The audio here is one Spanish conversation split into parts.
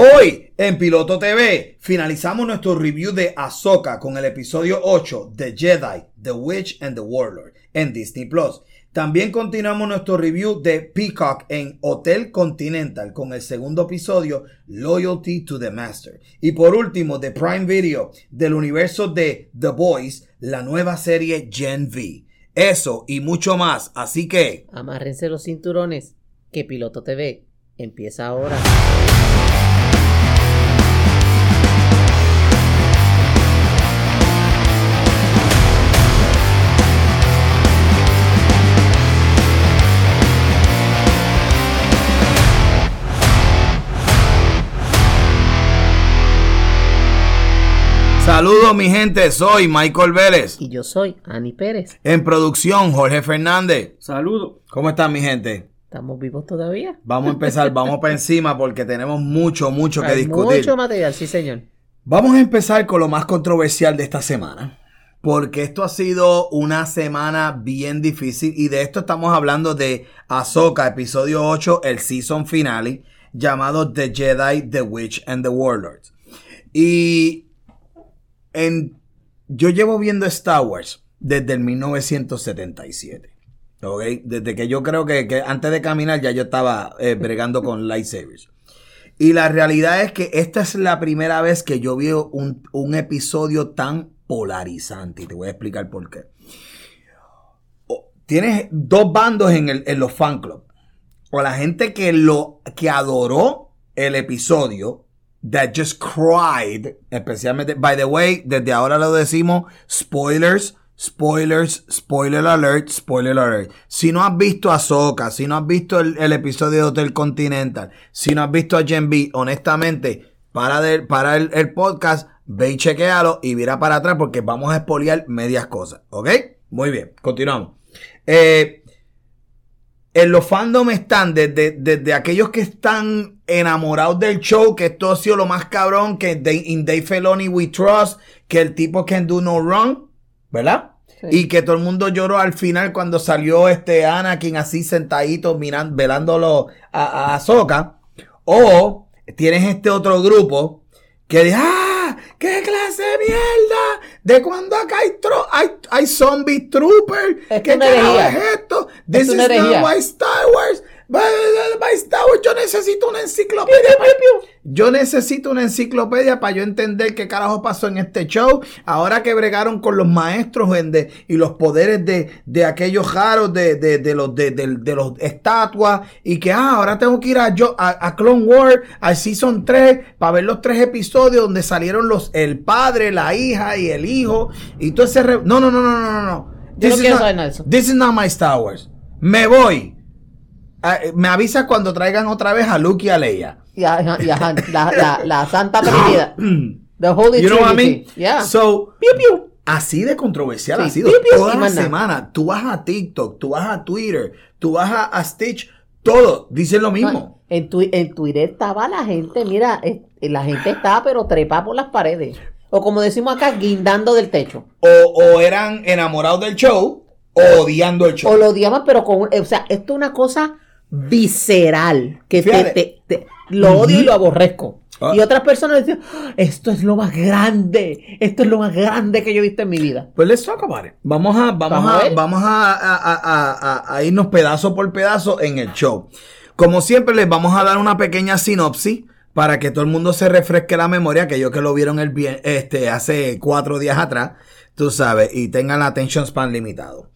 Hoy en Piloto TV finalizamos nuestro review de Ahsoka con el episodio 8 The Jedi, The Witch and the Warlord en Disney Plus. También continuamos nuestro review de Peacock en Hotel Continental con el segundo episodio Loyalty to the Master. Y por último, de Prime Video del universo de The Boys, la nueva serie Gen V. Eso y mucho más, así que... Amárrense los cinturones, que Piloto TV empieza ahora. Saludos mi gente, soy Michael Vélez. Y yo soy Ani Pérez. En producción, Jorge Fernández. Saludos. ¿Cómo están mi gente? ¿Estamos vivos todavía? Vamos a empezar, vamos para encima porque tenemos mucho, mucho que Hay discutir. Mucho material, sí señor. Vamos a empezar con lo más controversial de esta semana. Porque esto ha sido una semana bien difícil y de esto estamos hablando de Ahsoka, episodio 8, el season finale, llamado The Jedi, The Witch and the Warlords. Y yo llevo viendo Star Wars desde el 1977. ¿ok? Desde que yo creo que, antes de caminar ya yo estaba eh, bregando con lightsabers. Y la realidad es que esta es la primera vez que yo veo un, episodio tan polarizante. Y te voy a explicar por qué. Tienes dos bandos en, los fan club. O la gente que lo que adoró el episodio. That just cried. Especialmente. By the way, desde ahora lo decimos. Spoilers. Spoilers, spoiler alert, spoiler alert. Si no has visto a Ahsoka, si no has visto el, el episodio de Hotel Continental, si no has visto a Gen B, honestamente, para, de- para el, el podcast, ve y chequealo y mira para atrás porque vamos a espoliar medias cosas, ¿ok? Muy bien, continuamos. Eh, en los fandom están desde, desde aquellos que están enamorados del show, que esto ha sido lo más cabrón, que de- in Dave Filoni we trust, que el tipo can do no wrong, ¿verdad? Sí. Y que todo el mundo lloró al final cuando salió este Anakin así sentadito mirando, velándolo a, a Ahsoka. O tienes este otro grupo que dice, ¡ah! ¡Qué clase de mierda! ¿De cuando acá hay, tro- hay, hay zombie troopers? Es ¿Qué es esto? Es This una is not Star Wars. Yo necesito una enciclopedia. Yo necesito una enciclopedia para yo entender qué carajo pasó en este show. Ahora que bregaron con los maestros en de- y los poderes de, de aquellos raros de, de, de los de, los estatuas. Y que ah, ahora tengo que ir a, yo, a, a Clone Wars, al Season 3, para ver los tres episodios donde salieron los el padre, la hija y el hijo. Y todo ese... re- No, no, no, no, no, no. Yo no is not- saber eso. This is not my Star Wars. Me voy. Ah, eh, me avisa cuando traigan otra vez a Luke y a Leia. La, la, la Santa Trinidad. The Holy You know what I mean? Yeah. So, así de controversial Sí, ha sido toda la semana. Tú vas a TikTok, tú vas a Twitter, tú vas a, a Stitch, todo dicen lo mismo. En, tu, en Twitter estaba la gente, mira, eh, la gente estaba pero trepa por las paredes. O como decimos acá, guindando del techo. O, o eran enamorados del show o odiando el show. O lo odiaban, pero con. un- O sea, esto es una cosa visceral. Que te, te- te- lo odio y lo aborrezco. Ah. Y otras personas "Ah, esto es lo más grande. Esto es lo más grande que yo he visto en mi vida. Pues let's talk about it. Vamos a, vamos Vamos a vamos a, a- a- a- a irnos pedazo por pedazo en el show. Como siempre, les vamos a dar una pequeña sinopsis para que todo el mundo se refresque la memoria, aquellos que lo vieron el bien, este, hace cuatro días atrás, tú sabes, y tengan la attention span limitado.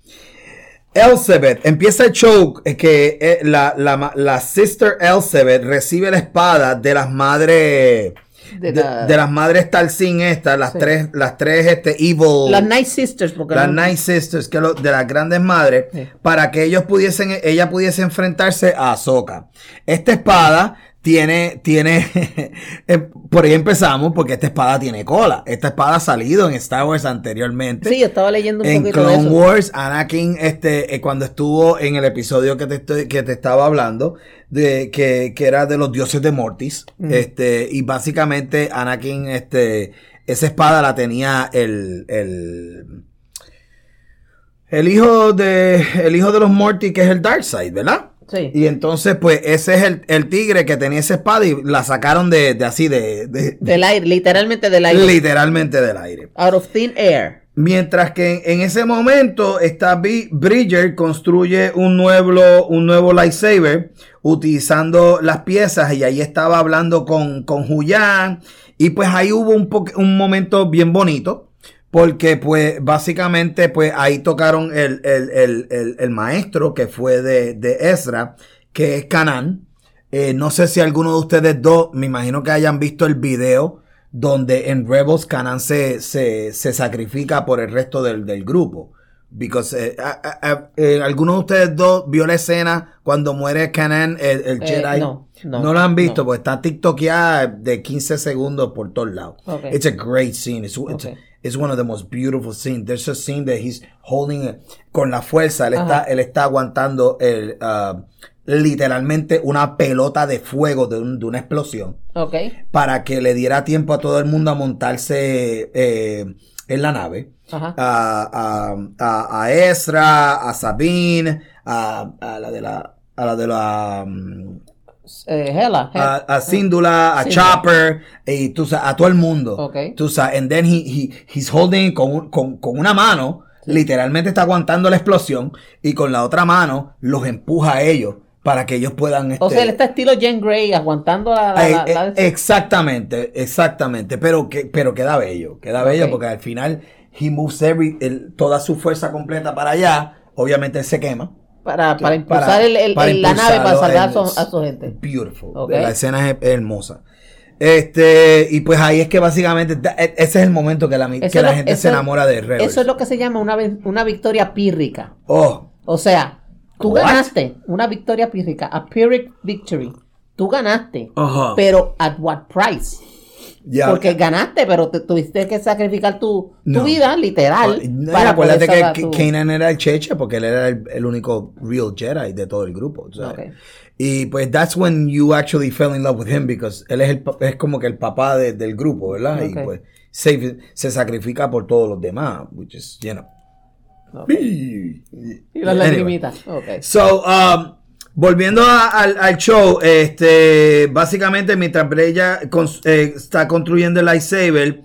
Elizabeth, empieza el show que eh, la, la, la sister Elizabeth recibe la espada de las madres De la- de las madres Talcin estas, las Sí. tres, las tres este evil Las Night Sisters, porque las no- Night Sisters, que lo- de las grandes madres, Sí. para que ellos pudiesen, ella pudiese enfrentarse a Ahsoka. Esta espada tiene, tiene, eh, por ahí empezamos, porque esta espada tiene cola. Esta espada ha salido en Star Wars anteriormente. Sí, yo estaba leyendo un En poquito de Clone eso. Wars, Anakin, este, eh, cuando estuvo en el episodio que te estoy, que te estaba hablando, de que, que era de los dioses de Mortis, Mm. este, y básicamente Anakin, este, esa espada la tenía el, el, el hijo de, el hijo de los Mortis, que es el Darkseid, ¿verdad? Sí. Y entonces, pues, ese es el, el tigre que tenía esa espada y la sacaron de, de así, de, de- Del aire, literalmente del aire. literalmente del aire. Out of thin air. Mientras que en ese momento, esta Bi- Bridger construye un nuevo, un nuevo lightsaber utilizando las piezas y ahí estaba hablando con, con Huyan y pues ahí hubo un, un momento bien bonito porque pues básicamente pues ahí tocaron el, el- el- el- el maestro que fue de, de Ezra, que es Canan. Eh, no sé si alguno de ustedes dos, me imagino que hayan visto el video donde en Rebels Canan se, se, se sacrifica por el resto del, del grupo. Because, eh, a- a- a- eh, ¿Alguno de ustedes dos vio la escena cuando muere Canan, el, el Eh, Jedi? no, no, lo han visto, no. pues está TikTokeada de 15 segundos por todos lados. Okay. It's a great scene. It's, it's, Okay. It's one of the most beautiful scenes. There's a scene that he's holding it con la fuerza. Él está, él está aguantando el, uh, literalmente una pelota de fuego de, un- de una explosión Ok. para que le diera tiempo a todo el mundo a montarse eh, en la nave. Ajá. A, a, a, a Ezra, a Sabine, a, a la de la, a la de la, um, Eh, Hela. a, a Síndula, a. Chopper, y tú a todo el mundo. Ok. Tú sabes, and then he, he, he's holding con, con, con una mano, literalmente está aguantando la explosión, y con la otra mano los empuja a ellos para que ellos puedan. O este, sea, él está estilo Jen Grey aguantando la... la- eh, la- la- eh, exactamente, exactamente, pero que, pero queda bello, queda bello Ok. porque al final he moves every, el- toda su fuerza completa para allá, obviamente él se quema. Para, para impulsar para- el- el- para el- la nave para salvar a su, a su it's gente. Beautiful. La escena es hermosa. Este, y pues ahí es que básicamente da- e- ese es el momento que la, Eso que la gente se enamora de Rebels. Eso es lo que se llama una, una victoria pírrica. Oh, O sea, tú What? ganaste una victoria pírrica, a pyrrhic victory. Tú ganaste, pero at what price? Ya. Porque ganaste, pero te tuviste que sacrificar tu, tu No. vida, literal. No, para acuérdate poder que tu- Kanan era el cheche porque él era el, el único real Jedi de todo el grupo. tú sabes. Ok. Y pues that's when you actually fell in love with him because él es, el, es como que el papá de- del grupo, ¿verdad? Y Ok. pues se, se sacrifica por todos los demás, which is, you know. Ok. Y Y las lagrimitas. Ok. So, um, volviendo a- al, al show, este, básicamente mientras Breya cons- eh, está construyendo el lightsaber,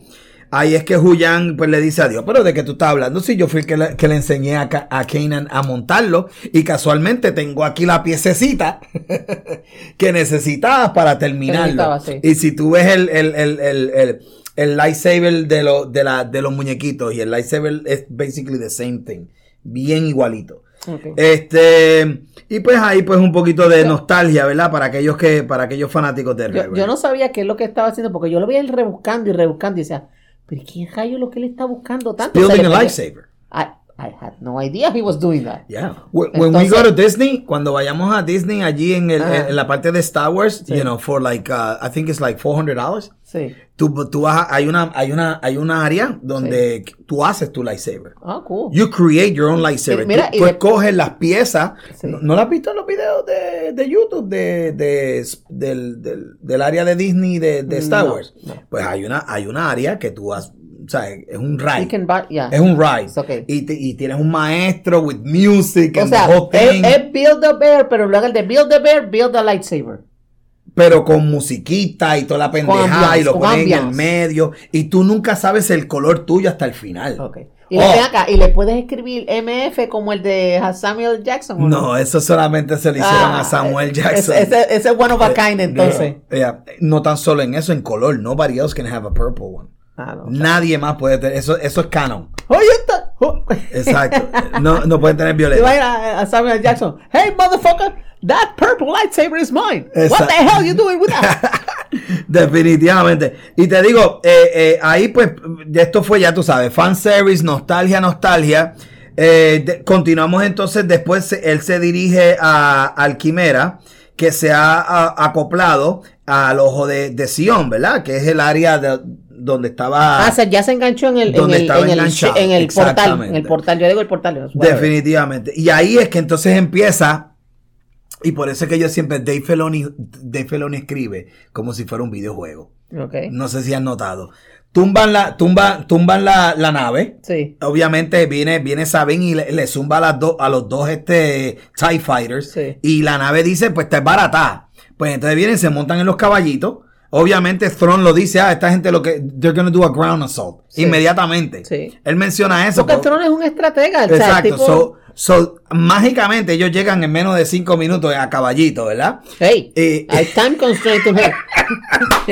ahí es que Huyan pues le dice a Dios, pero de qué tú estás hablando, si yo fui el que le, que le enseñé a, a Kanan a montarlo y casualmente tengo aquí la piececita que necesitabas para terminarlo. sí. Y si tú ves el, el, el, el, el, el lightsaber de, lo- de, la, de los muñequitos y el lightsaber es basically the same thing, bien igualito. Ok. Este, y pues ahí pues un poquito de nostalgia, ¿verdad? Para aquellos que, para aquellos fanáticos de Yo, Rebels. yo no sabía qué es lo que estaba haciendo, porque yo lo veía rebuscando y rebuscando y decía, pero ¿quién rayo lo que él está buscando tanto? Building Se a le pegó- lightsaber. I, I had no idea he was doing that. Yeah. When, when we Entonces- go to Disney, cuando vayamos a Disney allí en, el, en la parte de Star Wars, Sí. you know, for like, uh, I think it's like $400. Sí. Tú, tú vas hay una, hay una, hay una área donde tú haces tu lightsaber. Ah, cool. You create your own lightsaber. Y mira, tú y tú de- escoges las piezas. Sí. ¿No, no lo has visto en los videos de, de YouTube de, de- del, del, del área de Disney de, de Star No, Wars? no. Pues hay una, hay una área que tú has, o sea, es un You ride. can buy- yeah. Es un ride. Okay. Y, y tienes un maestro with music O and sea, the whole es, thing, es Build a Bear, pero luego el de Build a Bear, Build a Lightsaber. Pero con musiquita y toda la pendejada ambiance, y lo con pones en el medio y tú nunca sabes el color tuyo hasta el final. Ok. Y, Oh. le, acá, y le puedes escribir MF como el de Samuel Jackson. ¿o No, eso solamente se lo hicieron Ah, a Samuel Jackson. Ese, ese es one of a kind, entonces. Yeah, yeah. No tan solo en eso, en color. Nobody else can have a purple one. Ah, no. Nadie más puede tener. Eso, eso es canon. Oye, está. oh. Exacto. No, no pueden tener Te violeta. a, a Samuel Jackson. Hey, motherfucker, that purple lightsaber is mine. What the hell you doing with that? Definitivamente. Y te digo, eh, eh, ahí pues, esto fue ya tú sabes, fanservice, nostalgia, nostalgia. Eh, de- continuamos entonces, después él se dirige a, al Quimera, que se ha a- acoplado al ojo de, de Sion, ¿verdad? Que es el área de- donde estaba... Ah, ya se enganchó en el, en Donde el, estaba en el, enganchado, en el portal. En el portal, yo digo el portal. Definitivamente. Y ahí es que entonces empieza, y por eso es que yo siempre, Dave Filoni, Dave Filoni escribe como si fuera un videojuego. Ok. No sé si han notado. tumban la, tumban, tumban la, la nave. Sí. Obviamente viene, viene Sabine y le, le zumba a, las dos a los dos este, TIE Fighters. Sí. Y la nave dice, pues está barata. Pues entonces vienen, se montan en los caballitos. Obviamente Thrawn lo dice, ah, esta gente lo que, they're gonna do a ground assault. Sí. Inmediatamente. Sí. Él menciona eso. Porque po- Tron es un estratega. el Exacto. tipo- So, so, mágicamente ellos llegan en menos de cinco minutos a caballito, ¿verdad? Hey, Y- hay time constraint to.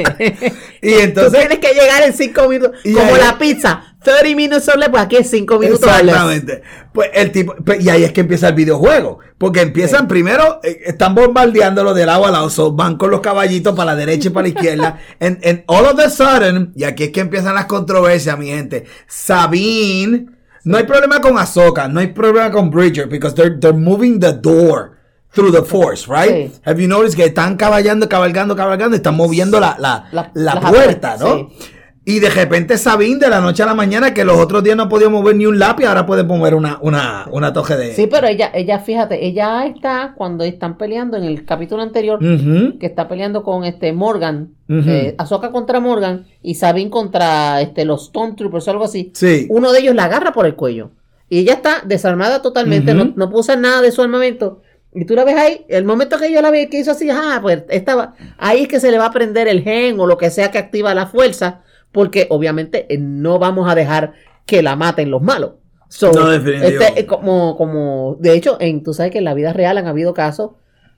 Y Tú entonces. tienes que llegar en 5 minutos. Como ahí- la pizza. 30 minutes or less, pues aquí es 5 minutos. Exactamente. Pues el tipo, pues, y ahí es que empieza el videojuego. Porque empiezan primero, eh, están bombardeándolo de lado a lado, so, van con los caballitos para la derecha y para la izquierda. And, and all of a sudden, y aquí es que empiezan las controversias, mi gente. Sabine, no hay problema con Ahsoka, no hay problema con Bridger, because they're, they're moving the door. Through the force, right? Sí. Have you noticed que están caballando, cabalgando, cabalgando, están moviendo la, la, La- la puerta, ¿no? sí. Y de repente Sabine de la noche a la mañana, que los otros días no podía mover ni un lápiz, ahora puede mover una, una, una toje de. Sí, pero ella, ella, fíjate, ella está cuando están peleando en el capítulo anterior, que está peleando con este Morgan, eh, Ahsoka contra Morgan y Sabine contra este, los Stormtroopers o algo así. Sí. Uno de ellos la agarra por el cuello. Y ella está desarmada totalmente, no, no usar nada de su armamento. Y tú la ves ahí, el momento que yo la vi que hizo así, ah, pues estaba, ahí es que se le va a prender el gen o lo que sea que activa la fuerza, porque obviamente eh, no vamos a dejar que la maten los malos. So, No, este, eh, como, como, de hecho, en, tú sabes que en la vida real han habido casos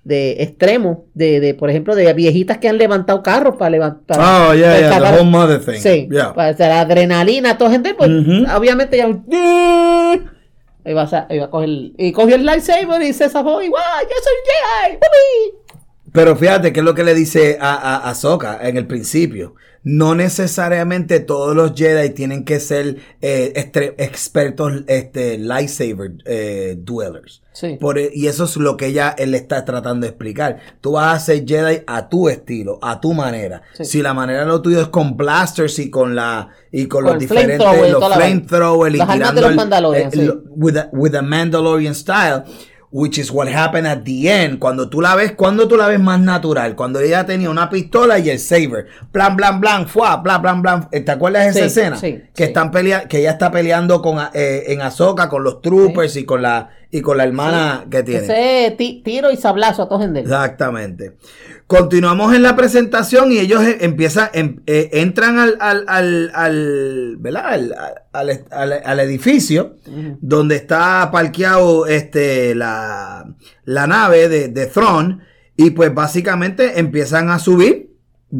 de extremos, de, de, por ejemplo, de viejitas que han levantado carros para levantar. Oh, yeah, para yeah, the whole mother thing. Sí, Yeah. para hacer la adrenalina, toda gente, pues obviamente ya. Va a, coger. Y cogió el lightsaber y se zafó igual. ¡Yo soy Jedi! Pero fíjate que es lo que le dice a, a, a Ahsoka en el principio. No necesariamente todos los Jedi tienen que ser eh, expertos este, lightsaber eh, duelers. Sí. Por e- y eso es lo que ella él está tratando de explicar. Tú vas a ser Jedi a tu estilo, a tu manera. Sí. Si la manera de lo tuyo es con blasters y con la y con, Con los diferentes los flamethrowers y armas de tirando los el- el- sí. with a, with a Mandalorian style, which is what happened at the end. Cuando tú la ves, cuando tú la ves más natural, cuando ella tenía una pistola y el saber, plan, plan, plan, fuá, plan, plan, plan. ¿Te acuerdas de esa Sí, escena? sí, que sí. están pelea que ella está peleando con eh, en Ahsoka con los troopers y con la y con la hermana que tiene. Ese ti- tiro y sablazo a todos en Exactamente. Continuamos en la presentación y ellos eh, empiezan, em- eh, entran al, al, al, al, ¿verdad? al, edificio donde está parqueado este, la, la nave de, de Thrawn y pues básicamente empiezan a subir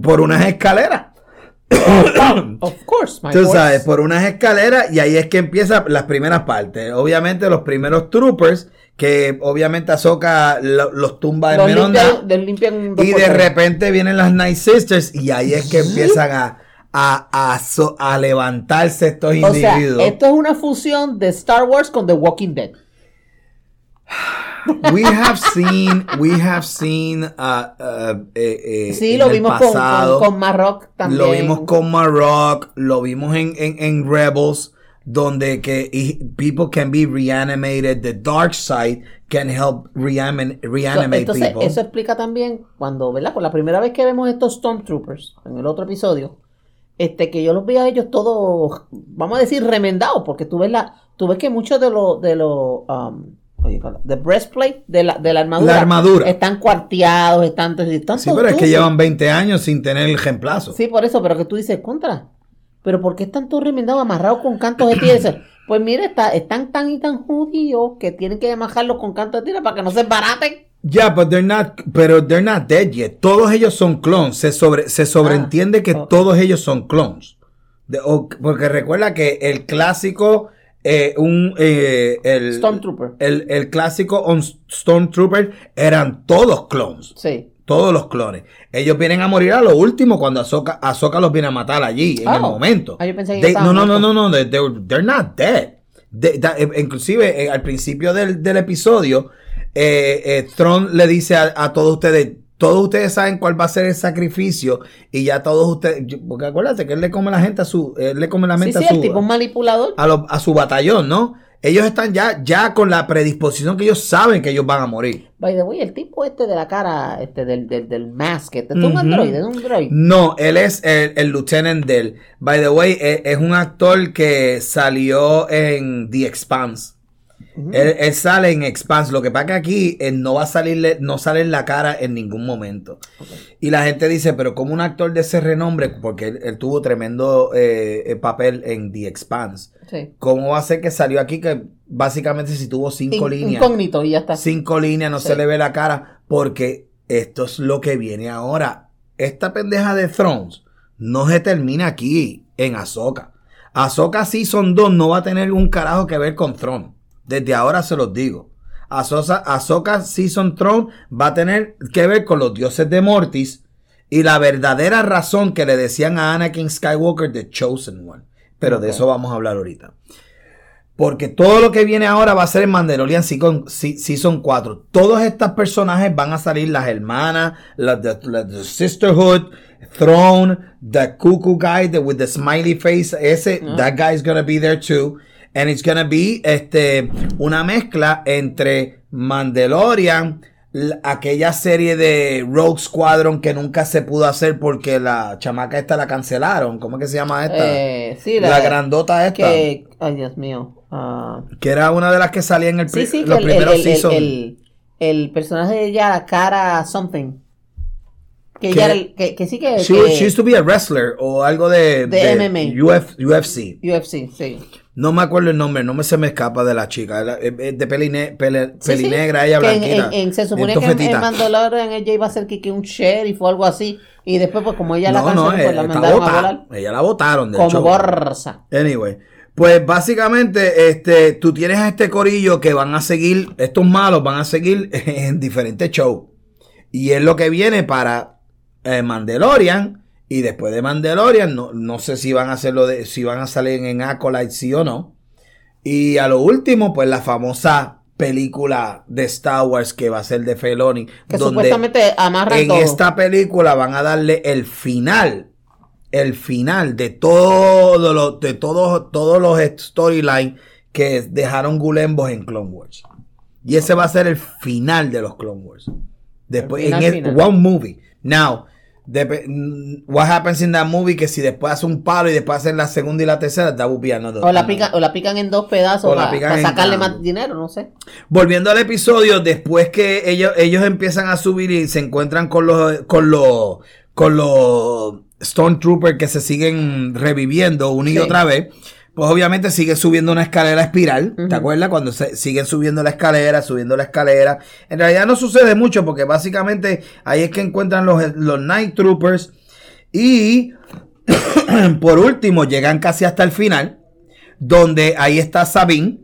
por unas escaleras. Of course, my Tú horse. sabes, por unas escaleras y ahí es que empiezan las primeras partes. Obviamente los primeros troopers, que obviamente Ahsoka lo- los tumba en menos Y de repente vienen las Night Sisters y ahí es que empiezan a, a, a, so- a levantarse estos O sea, individuos. esto es una fusión de Star Wars con The Walking Dead. We have seen, we have seen, uh, uh, eh, eh, Sí, lo vimos con, con, con Marrock también. Lo vimos con Marok, lo vimos en, en, en Rebels, donde que people can be reanimated, the dark side can help reanim- So, reanimate Entonces, people. eso explica también cuando, ¿verdad? Por la primera vez que vemos estos Stormtroopers, en el otro episodio, este, que yo los vi a ellos todos, vamos a decir, remendados, porque tú ves la, tú ves que muchos de los, de los, um, oye, de breastplate, de la, de la armadura, La armadura. están cuarteados, están, están sí, pero es que llevan 20 años sin tener el reemplazo. Sí, por eso, pero que tú dices, contra. Pero ¿por qué están todos remendados, amarrados con cantos de tierra? Pues mire, está, están tan y tan judíos que tienen que amajarlos con cantos de tierra para que no se baraten. Ya, but they're not, pero they're not dead yet. Todos ellos son clones. Se sobre, se sobreentiende que todos ellos son clones. De- o- porque recuerda que el clásico, eh, un, eh, el, Stormtrooper. el, el clásico on Stormtrooper eran todos clones. Sí. Todos los clones. Ellos vienen a morir a lo último cuando Ahsoka, Ahsoka los viene a matar allí, en el Oh. momento. Ah, yo pensé que They- no, no, no, no, no, they- they're, not dead. They- eh, inclusive, eh, al principio del, del episodio, Thrawn le dice a, a todos ustedes, todos ustedes saben cuál va a ser el sacrificio y ya todos ustedes, porque acuérdate que él le come la gente a su, él le come la Sí, mente sí, a el su, tipo es manipulador. a, lo- a su batallón, ¿no? ellos están ya, ya con la predisposición que ellos saben que ellos van a morir. By the way, el tipo este de la cara, este del, del, del mask, este es un android, es un droid. No, él es el, el lieutenant del. By the way, e- es, un actor que salió en The Expanse. Él, él sale en Expanse. Lo que pasa que aquí él no va a salirle, no sale en la cara en ningún momento. Y la gente dice, pero como un actor de ese renombre, porque él, él tuvo tremendo eh, eh, papel en The Expanse. Sí. ¿Cómo va a ser que salió aquí que básicamente si tuvo cinco In- líneas? Incógnito y ya está. cinco líneas, no Sí. se le ve la cara, porque esto es lo que viene ahora. Esta pendeja de Thrones no se termina aquí en Ahsoka. Ahsoka Season 2 no va a tener un carajo que ver con Thrones. Desde ahora se los digo. Ahsoka, Season Throne va a tener que ver con los dioses de Mortis y la verdadera razón que le decían a Anakin Skywalker The Chosen One. Pero de eso vamos a hablar ahorita. Porque todo lo que viene ahora va a ser en Mandalorian Season, Se- Season 4. Todos estos personajes van a salir las hermanas, la, the, la- the Sisterhood, Throne, the Cuckoo guy the, with the smiley face. Ese, that guy is gonna be there too. And it's gonna be este, una mezcla entre Mandalorian, aquella serie de Rogue Squadron que nunca se pudo hacer porque la chamaca esta la cancelaron. ¿Cómo es que se llama esta? Eh, sí, la, grandota esta. Que, ay, Dios mío. ah, Que era una de las que salía en el sí, sí, los el, primeros el, el, seasons. el- el personaje de ella, la cara something. Que, Que- ella era el- que, que sí que, She, que- she used to be a wrestler o algo de, De MMA. UF UFC. UFC, sí. No me acuerdo el nombre, no me se me escapa de la chica. Es- es de peli, ne- pele- Sí, peli sí. negra, ella en- blanquita. en- en- se suponía bien que en. Mandalorian ella iba a ser que, que un sheriff o algo así. Y después, pues como ella la canceló, no, pues eh, la mandaron a volar. Ella la votaron, de Como hecho. borsa. Anyway, pues básicamente este, tú tienes a este corillo que van a seguir, estos malos van a seguir en diferentes shows. Y es lo que viene para eh, Mandalorian. Y después de Mandalorian, no, no sé si van a hacerlo de, si van a salir en Acolyte sí o no. Y a lo último, pues la famosa película de Star Wars que va a ser de Feloni. Que donde supuestamente amarran en todo. esta película van a darle el final, el final de todo lo, de todos, todos los storylines que dejaron Gulembos en Clone Wars. Y ese va a ser el final de los Clone Wars. Después, final, en el- one movie. Now, dep- mm, what happens in that movie que si después hace un palo y después hacen la segunda y la tercera, that would be another- O la, pican, o la pican en dos pedazos para en- sacarle más dinero, no sé. Volviendo al episodio, después que ellos, ellos empiezan a subir y se encuentran con los, con los, con los Stormtroopers que se siguen reviviendo una y Sí. otra vez, pues obviamente sigue subiendo una escalera espiral. ¿Te acuerdas? Cuando se, siguen subiendo la escalera, subiendo la escalera. En realidad no sucede mucho porque básicamente ahí es que encuentran los, los Night Troopers. Y por último llegan casi hasta el final, donde ahí está Sabine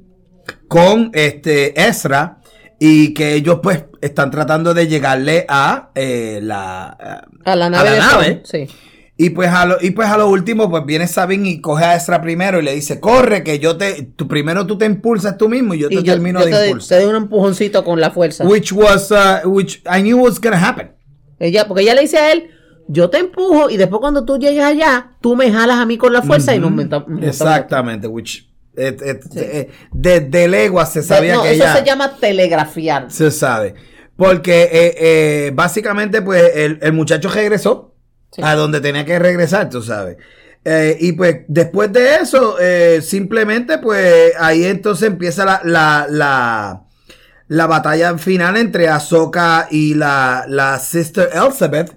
con este Ezra y que ellos pues están tratando de llegarle a eh, la A la nave. la de nave. Sí. Y pues a lo y pues a lo último pues viene Sabine y coge a Ezra primero y le dice corre que yo te tú primero tú te impulsas tú mismo y yo te yo, termino yo de te, impulsar te doy un empujoncito con la fuerza. which was uh, which I knew was gonna happen Ella, porque ella le dice a él, yo te empujo y después cuando tú llegues allá, tú me jalas a mí con la fuerza y nos montamos. exactamente which eh, Sí. eh, desde legua se sabía no, que eso ella se llama telegrafiar. Se sabe. Porque eh, eh, básicamente, pues, el, el muchacho regresó Sí. a donde tenía que regresar, tú sabes. Eh, y pues, después de eso, eh, simplemente, pues, ahí entonces empieza la, la, la, la batalla final entre Ahsoka y la, la Sister Elizabeth.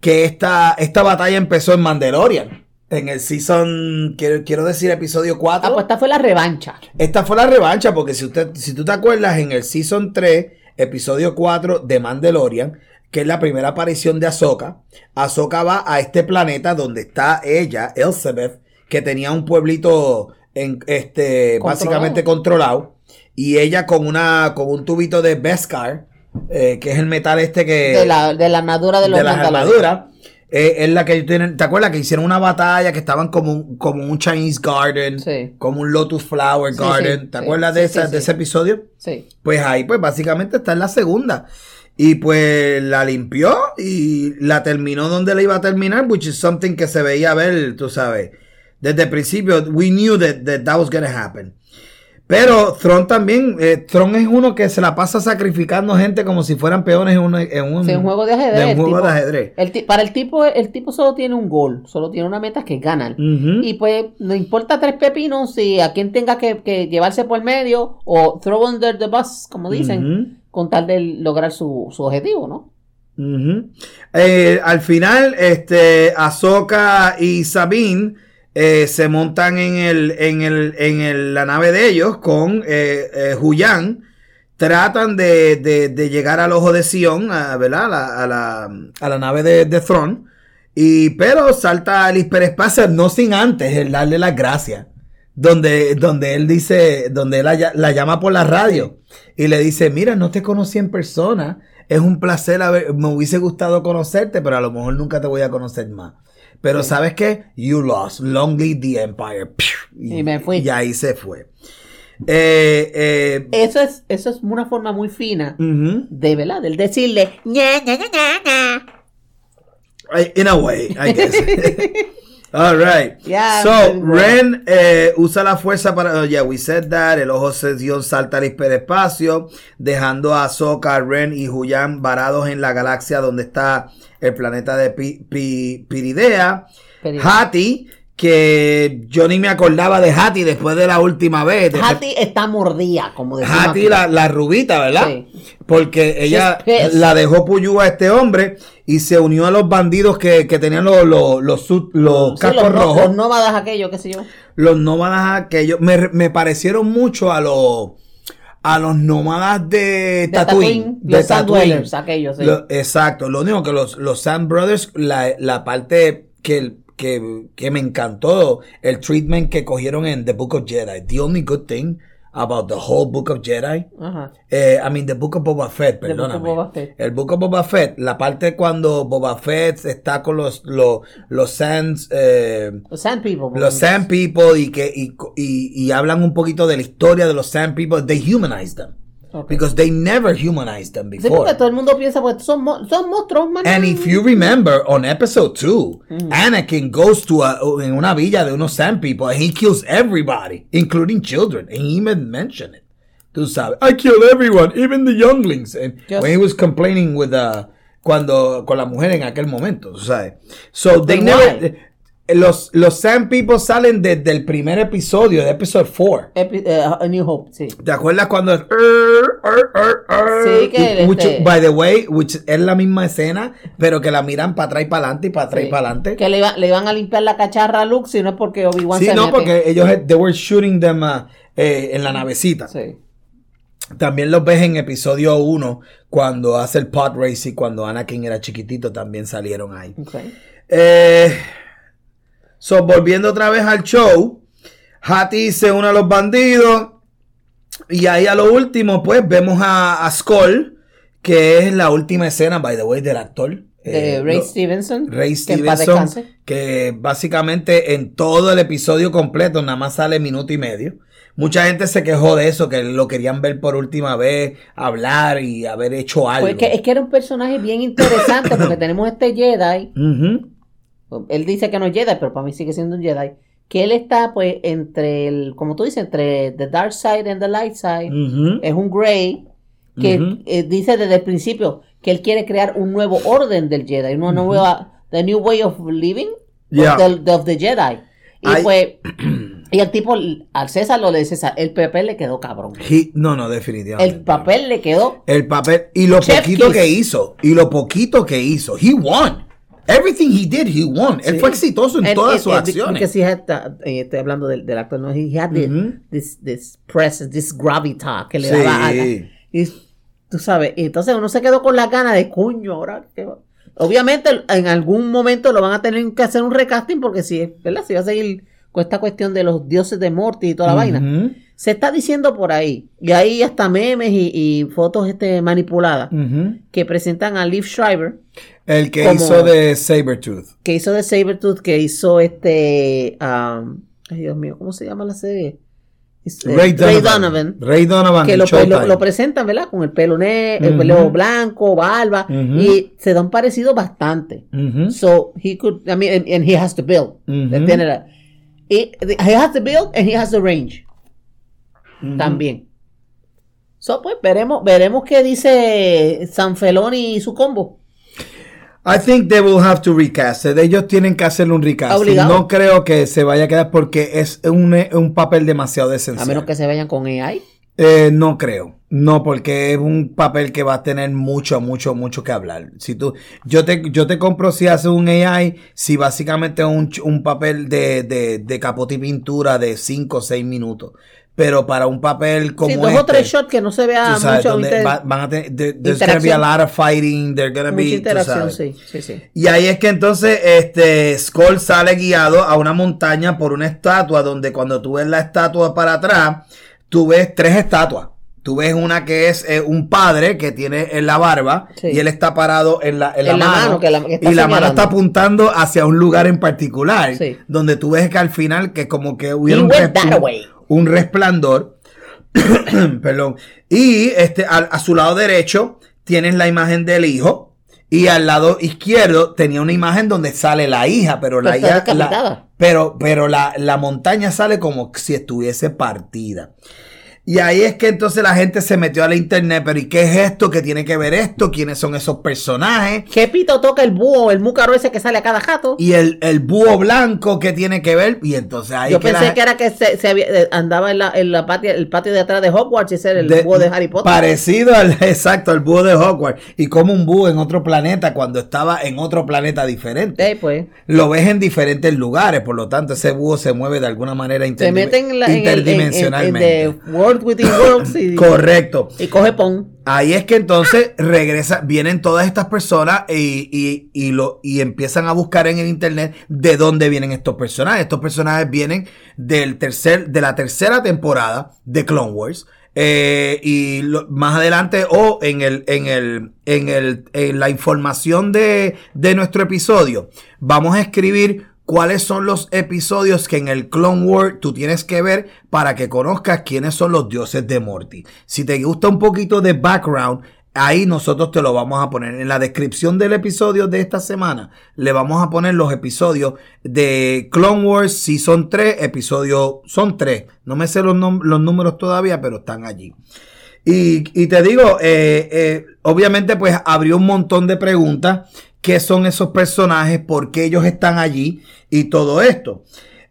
Que esta, esta batalla empezó en Mandalorian. En el season, quiero, quiero decir, episodio 4. Ah, pues esta fue la revancha. Esta fue la revancha, porque si usted, si tú te acuerdas, en el Season 3, episodio 4 de Mandalorian, que es la primera aparición de Ahsoka, Ahsoka va a este planeta donde está ella, Elizabeth, que tenía un pueblito en, este, Controlado. básicamente controlado, y ella con una, con un tubito de Beskar, eh, que es el metal este que de, la, de la armadura de los de las Mandalorianos. armaduras. eh, es la que tienen, ¿te acuerdas que hicieron una batalla que estaban como un, como un Chinese Garden, Sí. como un Lotus Flower Garden? sí, ¿Te acuerdas de, esa, de ese episodio? Sí. Pues ahí, pues básicamente está en la segunda. Y pues la limpió y la terminó donde la iba a terminar, which is something que se veía ver, tú sabes. Desde el principio, we knew that that, that was gonna happen. Pero Tron también, eh, Tron es uno que se la pasa sacrificando gente como si fueran peones en, un, en un, Sí, un juego de ajedrez. de un el juego tipo- de ajedrez. el para el tipo, el tipo solo tiene un gol, solo tiene una meta que es ganar. Y pues no importa tres pepinos si a quien tenga que, que llevarse por medio o throw under the bus, como dicen, con tal de lograr su, su objetivo, ¿no? Eh, al final, este, Ahsoka y Sabine eh, se montan en el, en el, en el- la nave de ellos con eh, eh. Tratan de, de- llegar al ojo de Sion, a, ¿verdad? La, a la, a la nave de, de. Y, pero salta el hiperespacio, no sin antes darle las gracias. Donde, donde él dice, donde él la, la llama por la radio y le dice, mira, no te conocí en persona, es un placer, haber- me hubiese gustado conocerte, pero a lo mejor nunca te voy a conocer más. Pero Sí. ¿sabes qué? You lost, long live the empire. Y me fui. Y ahí se fue. Eh, eh, Eso es, eso es una forma muy fina de, ¿verdad? Del decirle, ña, ña, ña, ña, ña. I- In a way, I guess. All right. Yeah, so, well. Ren eh, usa la fuerza para. oh, yeah, we said that. El ojo Sion salta al hiperespacio, dejando a Ahsoka, Ren y Huyan varados en la galaxia donde está el planeta de Pi- Pi- Piridea. Hattie, que yo ni me acordaba de Hattie después de la última vez. Hattie está mordida, como decimos Hattie, la, la rubita, ¿verdad? Sí. Porque ella la dejó Puyú a este hombre y se unió a los bandidos que, que tenían los, los, los, los Sí, cascos los, rojos, los nómadas aquellos, qué sé yo. los nómadas aquellos. Me, me parecieron mucho a los a los nómadas de, De Tatooine. De los Tatooine. Aquellos, sí. Lo- exacto. Lo único que los, los Sand Brothers, la, la parte que, que, que me encantó, el treatment que cogieron en The Book of Jedi. The only good thing about the whole Book of Jedi Ajá. eh, I mean, the Book of Boba Fett, The Book perdóname. Boba Fett. El Book of Boba Fett, la parte cuando Boba Fett está con los, los, los Sands, eh, Los Sand People. los Sand People y que, y, y, y hablan un poquito de la historia de los Sand People, they humanize them. Ok. Because they never humanized them Sí, before. porque todo el mundo piensa, pues son, mo- son monstruos, man. And if you remember on episode 2, Anakin goes to a, en una villa de unos Sand People and he kills everybody, including children. And he even mentioned it. Tú sabes, I killed everyone, even the younglings. And Just- when he was complaining with uh, cuando con la mujer en aquel momento, tú sabes. So they But never why? Los los Sand People salen desde el primer episodio, de episode 4. Epi- eh, A New Hope, sí. ¿Te acuerdas cuando es "Er, er, er, er"? Sí, que which, este- by the way, which es la misma escena, pero que la miran para atrás y para adelante y para atrás Sí. y para adelante. Que le, iba- le iban a limpiar la cacharra a Luke, si no es porque Obi-Wan Sí, se no, mete. porque ellos they were shooting them uh, eh, en la navecita. Sí. También los ves en episodio 1 cuando hace el pod race y cuando Anakin era chiquitito también salieron ahí. ok. Eh, so, volviendo otra vez al show, Hattie se une a los bandidos. Y ahí a lo último, pues vemos a, a Skull, que es la última escena, by the way, del actor. De Eh, Ray lo- Stevenson. Ray Stevenson, que básicamente en todo el episodio completo nada más sale minuto y medio. Mucha gente se quejó de eso, que lo querían ver por última vez, hablar y haber hecho algo. Pues que, es que era un personaje bien interesante porque tenemos este Jedi. Él dice que no es Jedi, pero para mí sigue siendo un Jedi. Que él está, pues, entre el, como tú dices, entre the dark side and the light side. Es un Grey que eh, dice desde el principio que él quiere crear un nuevo orden del Jedi, una nueva, the new way of living Yeah. of, the, of the Jedi. Y Ay. pues, y el tipo, al César lo de César, el papel le quedó cabrón. He- no, no, definitivamente. El papel le quedó El papel. Y lo poquito kiss. que hizo. Y lo poquito que hizo. He won. Everything he did, he won. Él Sí. fue exitoso en And- todas and- sus and acciones. Because he had, eh, estoy hablando del, del actor, no, he had the- Ujú. this, this presence, this gravitas que le Sí. daba a la- y tú sabes, y entonces uno se quedó con la gana de cuño ahora. ¿qué va? Obviamente en algún momento lo van a tener que hacer un recasting porque si, ¿verdad? Si va a seguir con esta cuestión de los dioses de Morty y toda la vaina. Se está diciendo por ahí, y hay hasta memes y, y fotos este, manipuladas que presentan a Liv Schreiber, El que Como- hizo de Sabertooth. que hizo de Sabretooth, que hizo este. um, ay, Dios mío, ¿cómo se llama la serie? Eh, Ray Donovan. Ray Donovan. Que lo, pues, lo- lo presentan, ¿verdad? Con el pelo negro, el pelo blanco, barba, y se dan parecido bastante. So he could, I mean, and, and he has to build. Y- he has to build and he has the range. también. So, pues veremos, veremos qué dice Sanfeloni y su combo. I think they will have to recast it. Ellos tienen que hacerle un recast. Obligado. No creo que se vaya a quedar porque es un, un papel demasiado esencial. A menos que se vayan con AI. Eh, no creo. No, porque es un papel que va a tener mucho, mucho, mucho que hablar. Si tú, yo te, yo te compro si hace un AI, si básicamente es un, un papel de, de, de capote y pintura de 5 o 6 minutos. Pero para un papel como Sí, dos este, o tres shots que no se vea sabes, mucho donde va- van a tener, there- there's gonna be a lot of fighting, there's gonna mucha be, interacción, sí, sí, sí. Y ahí es que entonces este Skull sale guiado a una montaña por una estatua donde cuando tú ves la estatua para atrás, tú ves tres estatuas. Tú ves una que es eh, un padre que tiene en la barba Sí. y él está parado en la, en la En la mano, que la- que está y la mano está apuntando hacia un lugar en particular Sí. donde tú ves que al final que como que hubiera un, un resplandor perdón. Y este, al- a, su lado derecho tienes la imagen del hijo. Y al lado izquierdo tenía una imagen donde sale la hija, pero la está hija. la- pero pero la, la montaña sale como si estuviese partida. Y ahí es que entonces la gente se metió a la internet. Pero ¿y qué es esto? ¿Qué tiene que ver esto? ¿Quiénes son esos personajes? ¿Qué pito toca el búho, el múcaro ese que sale a cada jato? Y el, el búho blanco, ¿qué tiene que ver? Y entonces ahí Yo que pensé que era que se, se había- eh, andaba en, la, en la patio, el patio de atrás de Hogwarts y ese era el de- búho de Harry Potter. Parecido al exacto, al búho de Hogwarts. Y como un búho en otro planeta cuando estaba en otro planeta diferente. Eh, pues. Lo ves en diferentes lugares, por lo tanto ese búho se mueve de alguna manera Se interdi- meten en, la, en, el, en, en- en interdimensionalmente. the World Within Worlds y, Correcto. y coge pon. Ahí es que entonces regresa, vienen todas estas personas y, y, y lo, y empiezan a buscar en el internet de dónde vienen estos personajes. Estos personajes vienen del tercer, de la tercera temporada de Clone Wars. Eh, y lo- más adelante o en el en el en el en la información de, de nuestro episodio vamos a escribir cuáles son los episodios que en el Clone Wars tú tienes que ver para que conozcas quiénes son los dioses de Morty. Si te gusta un poquito de background, ahí nosotros te lo vamos a poner. En la descripción del episodio de esta semana, le vamos a poner los episodios de Clone Wars Season 3, episodio, son tres. No me sé los números todavía, pero están allí. Y, y te digo, eh, eh, obviamente pues abrió un montón de preguntas. ¿Qué son esos personajes? ¿Por qué ellos están allí? Y todo esto.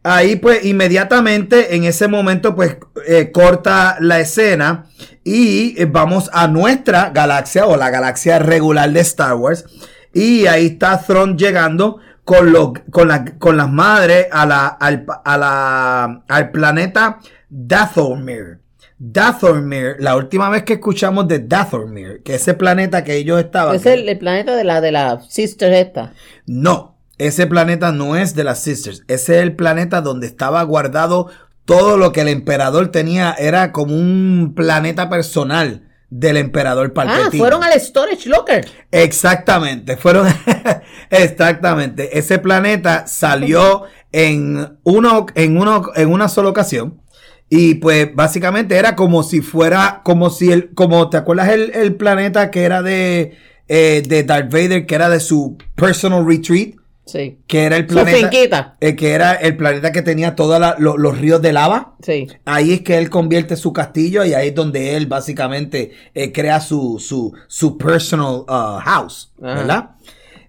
Ahí pues inmediatamente en ese momento pues eh, corta la escena y eh, vamos a nuestra galaxia o la galaxia regular de Star Wars. Y ahí está Thrawn llegando con, los, con, la- con las madres a la, al, a la, al planeta Dathomir. Dathomir, la última vez que escuchamos de Dathomir, que ese planeta que ellos estaban. Es el, el planeta de la de la sister esta. No, ese planeta no es de las Sisters. Ese es el planeta donde estaba guardado todo lo que el emperador tenía. Era como un planeta personal del emperador Ah, Palpatine. fueron al storage locker. Exactamente, fueron exactamente. Ese planeta salió en uno, en uno, en una sola ocasión. Y pues básicamente era como si fuera, como si el, como te acuerdas el, el planeta que era de, eh, de Darth Vader, que era de su personal retreat, Sí. que era el planeta, eh, que era el planeta que tenía todos los ríos de lava. Sí. Ahí es que él convierte su castillo y ahí es donde él básicamente eh, crea su, su, su personal uh, house, Ajá. ¿verdad?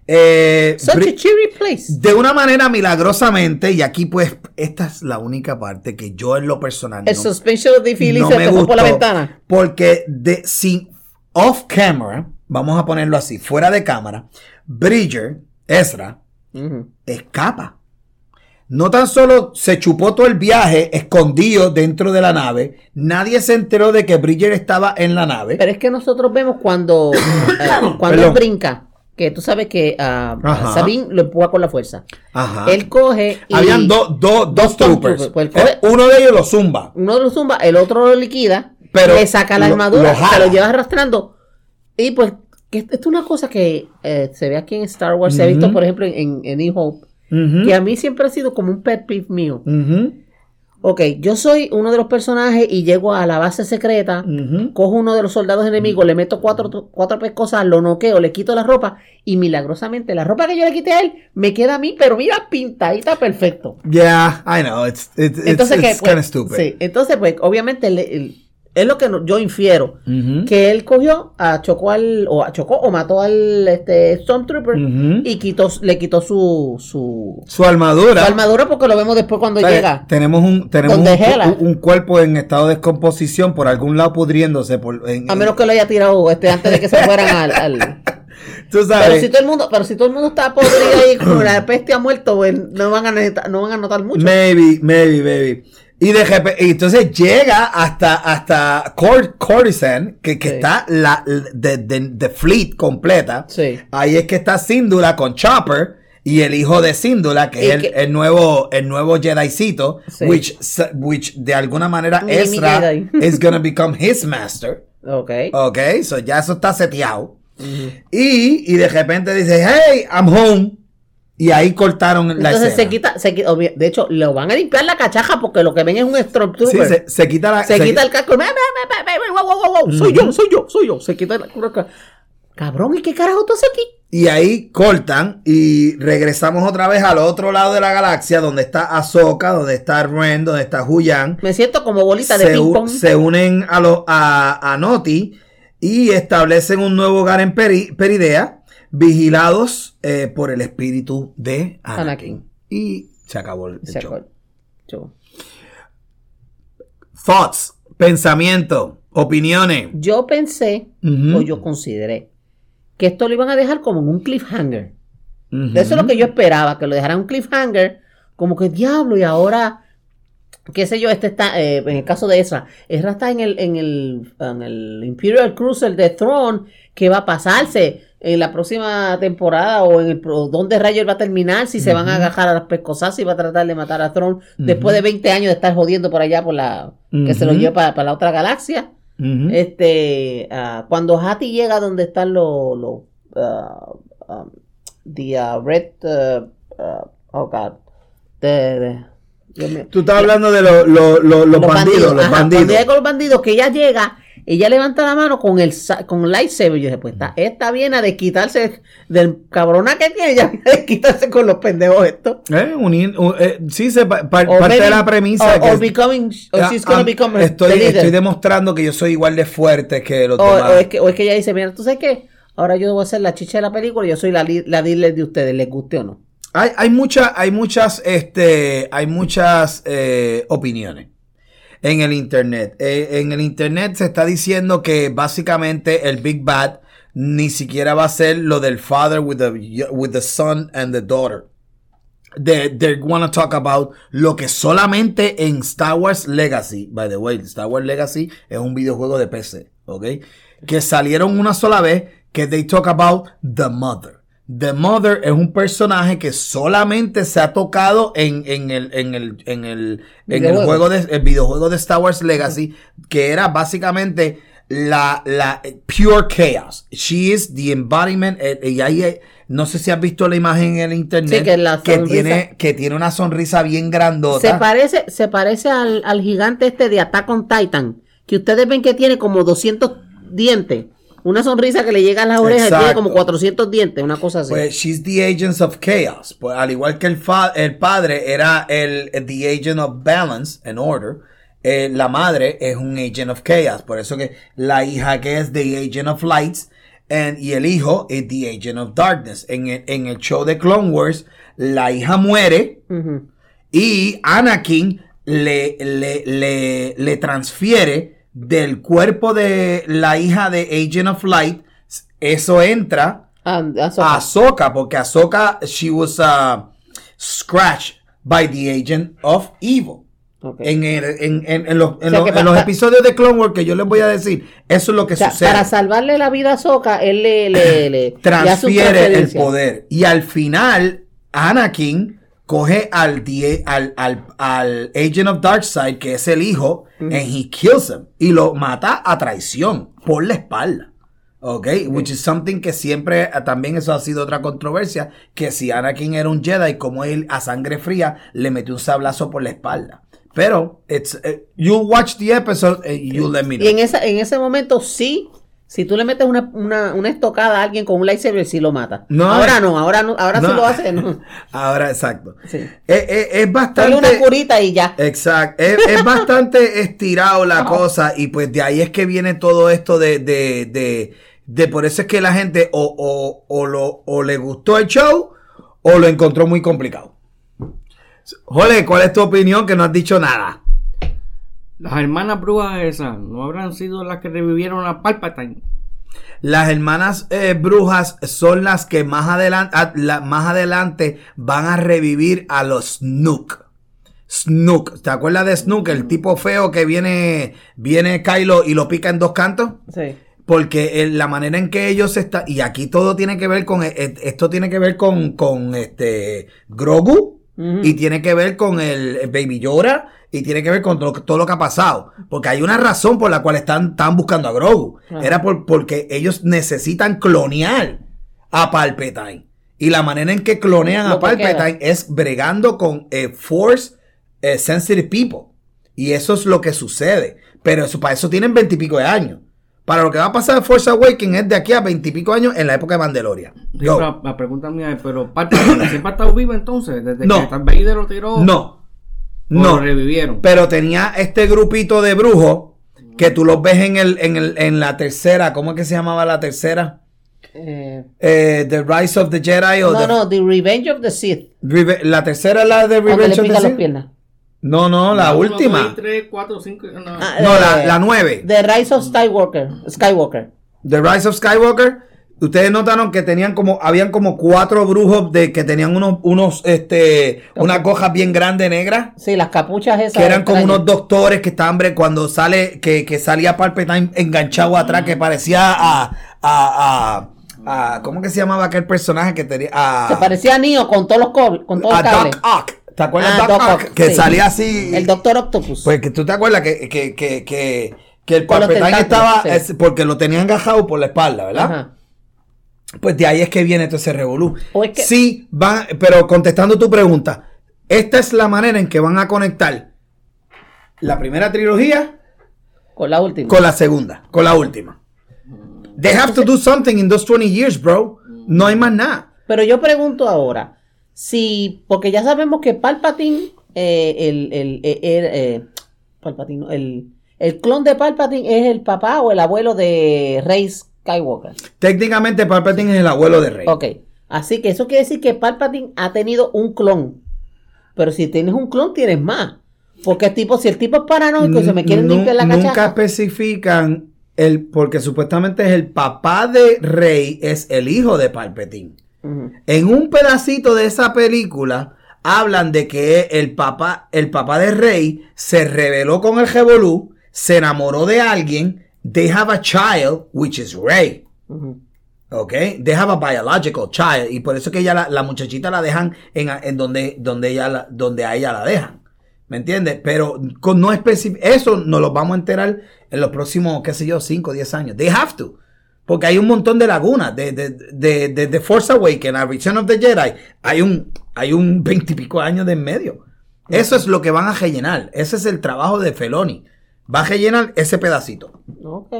Eh, Such a cheery place. de una manera milagrosamente, y aquí pues esta es la única parte que yo en lo personal El no, suspension disbelief no se me por la ventana. Porque de, sin off camera, vamos a ponerlo así, fuera de cámara, Bridger, Ezra, escapa. No tan solo se chupó todo el viaje escondido dentro de la nave, nadie se enteró de que Bridger estaba en la nave. Pero es que nosotros vemos cuando, eh, cuando él brinca, que tú sabes que ah, Ajá. Sabine lo empuja con la fuerza. Ajá. Él coge y Habían do- do- dos dos troopers. troopers, pues, coge- Eh, Uno de ellos lo zumba. uno lo zumba, el otro lo liquida, Pero le saca la lo- armadura, lo se lo lleva arrastrando. Y pues, que esto es una cosa que eh, se ve aquí en Star Wars, se ha visto, por ejemplo, en, en New Hope, Ujú. que a mí siempre ha sido como un pet peeve mío. Ok, yo soy uno de los personajes y llego a la base secreta, cojo uno de los soldados enemigos, le meto cuatro, cuatro pescosas, lo noqueo, le quito la ropa y milagrosamente la ropa que yo le quité a él me queda a mí, pero mira, pintadita perfecto. Yeah, I know. It's, it's, it's, Entonces, it's pues, kind of stupid. sí, entonces, pues, obviamente, le- el- es lo que yo infiero. Que él cogió, a chocó al, o a- chocó o mató al este, Stormtrooper y quitó, le quitó su, su, Su armadura. su armadura porque lo vemos después cuando llega. Tenemos un tenemos un, cuerpo en estado de descomposición por algún lado pudriéndose. Por, en- A menos que lo haya tirado este, antes de que se fueran al, al- tú Pero sabes. si todo el mundo, pero si todo el mundo está podrido ahí como la peste ha muerto, pues no van a necesitar, no van a notar mucho. Maybe, maybe, maybe. Y de repente, y entonces llega hasta, hasta Cor- Coruscant, que, que Sí. está la, de, de, de fleet completa. Sí. Ahí es que está Síndula con Chopper y el hijo de Síndula, que Y es el, que- el nuevo, el nuevo Jedicito, Sí. which, which de alguna manera Mini Ezra is gonna become his master. Ok. Ok, so ya eso está seteado. Y, y de repente dice, hey, I'm home. Y ahí cortaron la Entonces se escena. quita, se quita, obvia- de hecho, lo van a limpiar la cachaja porque lo que ven es un Sí, Stormtrooper. se, se quita la. se, quita el casco. Soy yo, soy yo, soy yo. Se quita el Cabrón, ¿y qué carajo tú haces aquí? Y ahí cortan y regresamos otra vez al otro lado de la galaxia donde está Ahsoka, donde está Ren, donde está Huyan. Me siento como bolita de Se, u- ping pong. se unen a, lo, a, a Noti y establecen un nuevo hogar en Peri- Peridea, vigilados eh, por el espíritu de Anakin. Anakin. Y se acabó el, Se show. acabó. Thoughts, pensamiento, opiniones. Yo pensé, o yo consideré, que esto lo iban a dejar como en un cliffhanger. De eso es lo que yo esperaba, que lo dejaran un cliffhanger, como que diablo, y ahora, qué sé yo, este está, eh, en el caso de Ezra, Ezra está en el, en el, en el Imperial Cruiser de Throne, que va a pasarse en la próxima temporada o en el dónde rayo él va a terminar, si se van a agarrar a las pescosas y va a tratar de matar a Throne después de 20 años de estar jodiendo por allá por la que se lo Ujú. lleve para, para la otra galaxia. Este, ah, cuando Hattie llega donde están los, los, ah, um, the ah, red, oh God, Dios mío. Tú estás hablando de lo- lo- lo- los, bandidos, los ajá, bandidos. Cuando llega con los bandidos, que ella llega, ella levanta la mano con el, con lightsaber. Y yo dije, pues está, esta viene a desquitarse del cabrona que tiene, ella viene a desquitarse con los pendejos estos. Eh, unir- eh, sí, se, pa- pa- O parte de la premisa. or- que- becoming, or Ah, she's gonna ah, become estoy, the estoy demostrando que yo soy igual de fuerte que los O, demás. o es que, o es que ella dice, mira, ¿tú sabes qué? Ahora yo voy a ser la chicha de la película y yo soy la, la dealer de ustedes, les guste o no. Hay, hay, mucha- hay muchas, este, hay muchas eh, opiniones en el internet. Eh, en el internet se está diciendo que básicamente el Big Bad ni siquiera va a ser lo del father with the, with the son and the daughter. They, they wanna talk about lo que solamente en Star Wars Legacy, by the way, Star Wars Legacy es un videojuego de PC, ¿ok? Que salieron una sola vez que they talk about the mother. The Mother es un personaje que solamente se ha tocado en, en el, en el, en el, en el juego de, el videojuego de Star Wars Legacy, que era básicamente la, la pure chaos. She is the embodiment, eh, y ahí, eh, no sé si has visto la imagen en el internet, Sí, que la tiene, que tiene una sonrisa bien grandota. Se parece, se parece al, al gigante este de Attack on Titan, que ustedes ven que tiene como 200 dientes. Una sonrisa que le llega a las orejas y tiene como 400 dientes, una cosa así. Pues she's the agent of chaos. Pues al igual que el, fa- el padre era el, el the agent of balance and order, eh, la madre es un agent of chaos. Por eso que la hija que es the agent of lights and, y el hijo es the agent of darkness. En el, en el show de Clone Wars, la hija muere y Anakin le, le, le, le transfiere del cuerpo de la hija de Agent of Light. Eso entra a Ahsoka, porque Ahsoka, she was uh, scratched by the agent of evil. ok. En, el- en, en- en los, en O sea los- que en pa- los pa- episodios de Clone Wars que yo les voy a decir, eso es lo que O sea, sucede. para salvarle la vida a Soka, él le, le, le- le hace un transfiere el poder. Y al final, Anakin coge al, die- al, al, al Agent of Darkseid, que es el hijo, and he kills him. Y lo mata a traición, por la espalda. Ok, which is something que siempre, eh, también eso ha sido otra controversia, que si Anakin era un Jedi, como él a sangre fría le metió un sablazo por la espalda. Pero, it's, eh, you watch the episode and you let me Y know. en, esa, en ese momento sí, si tú le metes una, una, una estocada a alguien con un lightsaber, sí lo mata. No, ahora eh, no, ahora no, ahora sí lo hace. No. Ahora, exacto. Sí. Eh, eh, es Dale una bastante... curita y ya. Exacto. Es, es bastante estirado la cosa y pues de ahí es que viene todo esto de, de, de, de por eso es que la gente o, o, o, lo, o le gustó el show o lo encontró muy complicado. Jole, ¿cuál es tu opinión? Que no has dicho nada. Las hermanas brujas esas no habrán sido las que revivieron a Palpatine. Las hermanas eh, brujas son las que más adelante, más adelante van a revivir a los Snook. Snook, ¿te acuerdas de Snook? El tipo feo que viene, viene Kylo y lo pica en dos cantos. Sí. Porque el- la manera en que ellos están, y aquí todo tiene que ver con, eh, eh, esto tiene que ver con, con este Grogu, Y tiene que ver con el, Baby Yoda, y tiene que ver con todo, todo lo que ha pasado. Porque hay una razón por la cual están, están buscando a Grogu. Era por, porque ellos necesitan clonear a Palpatine. Y la manera en que clonean Lo a Palpatine es bregando con eh, Force eh, Sensitive People. Y eso es lo que sucede. Pero eso, para eso tienen veintipico de años. Para lo que va a pasar de Force Awakens es de aquí a veintipico años en la época de Mandalorian. Sí, pero la, pregunta mía es, pero siempre ha estado vivo entonces, desde No. que Vader lo tiró. No. No. lo revivieron. Pero tenía este grupito de brujos que tú los ves en, el, en, el, en la tercera. ¿Cómo es que se llamaba la tercera? Eh, Eh, the Rise of the Jedi o no, the- no, The Revenge of the Sith. Reve- la tercera es la de Revenge of the pica las Sith? piernas. No, no, la última. no. Ah, No, la, eh, la nueve. The Rise of Skywalker. Skywalker. The Rise of Skywalker. Ustedes notaron que tenían como, habían como cuatro brujos de que tenían unos, unos, este, unas cojas bien grandes negras. Sí, las capuchas esas. Que eran como unos doctores que estaban bre- cuando sale, que, que salía Palpatine enganchado atrás, que parecía a, a, a, a- ¿cómo que se llamaba aquel personaje que tenía? A, Se parecía a Neo con todos los. Con todos a los cables. Doc Ock. ¿Te acuerdas Ah, Doc Ock? Que sí. salía así. El Doctor Octopus. Pues que tú te acuerdas que, que, que, que, que el tentáculos, estaba, sí. es- porque lo tenían engajado por la espalda, ¿verdad? Ajá. Pues de ahí es que viene todo ese revolú. O es que- Sí, van, pero contestando tu pregunta, esta es la manera en que van a conectar la primera trilogía Con la última. con la segunda, con la última. They have to do something in those 20 years, bro. No hay más nada. Pero yo pregunto ahora, si, porque ya sabemos que Palpatine, eh, el, el, eh, el, eh, Palpatine, no, el, el clon de Palpatine es el papá o el abuelo de Rey Skywalker. Técnicamente Palpatine es el abuelo de Rey. Ok, así que eso quiere decir que Palpatine ha tenido un clon. Pero si tienes un clon, tienes más. Porque tipo, si el tipo es paranoico y se me quieren limpiar la Nunca cachaza. especifican el, porque supuestamente es el papá de Rey, es el hijo de Palpatine. En un pedacito de esa película hablan de que el papá, el papá de Rey se rebeló con el Revolú, se enamoró de alguien, they have a child, which is Rey. Ujú. ¿Ok? They have a biological child. Y por eso que ella la, la muchachita la dejan en, en donde, donde, ella la- donde a ella la dejan. ¿Me entiendes? Pero con no especi- eso nos lo vamos a enterar en los próximos, qué sé yo, 5 o 10 años. They have to. Porque hay un montón de lagunas. De, de, de, de, Force Awakens a Return of the Jedi. Hay un, hay un veintipico años de en medio. Eso es lo que van a rellenar. Ese es el trabajo de Feloni. Va a rellenar ese pedacito. Ok.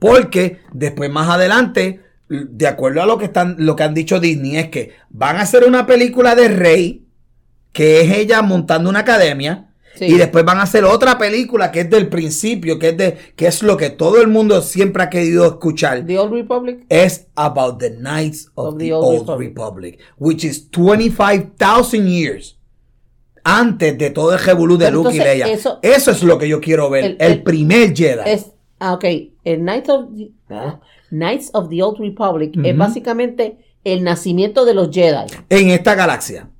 Porque después más adelante, de acuerdo a lo que están, lo que han dicho Disney, es que van a hacer una película de Rey, que es ella montando una academia. Sí. Y después van a hacer otra película que es del principio, que es de, que es lo que todo el mundo siempre ha querido escuchar. The Old Republic. Es about the Knights of, Of the, the Old, Old Republic. which is 25,000 years antes de todo el revolú de Luke y Leia. eso- Eso, es lo que yo quiero ver. El- El, el- primer Jedi. Es, ah, ok. El Knights of the, ah, Knights of the Old Republic es básicamente el nacimiento de los Jedi. en esta galaxia.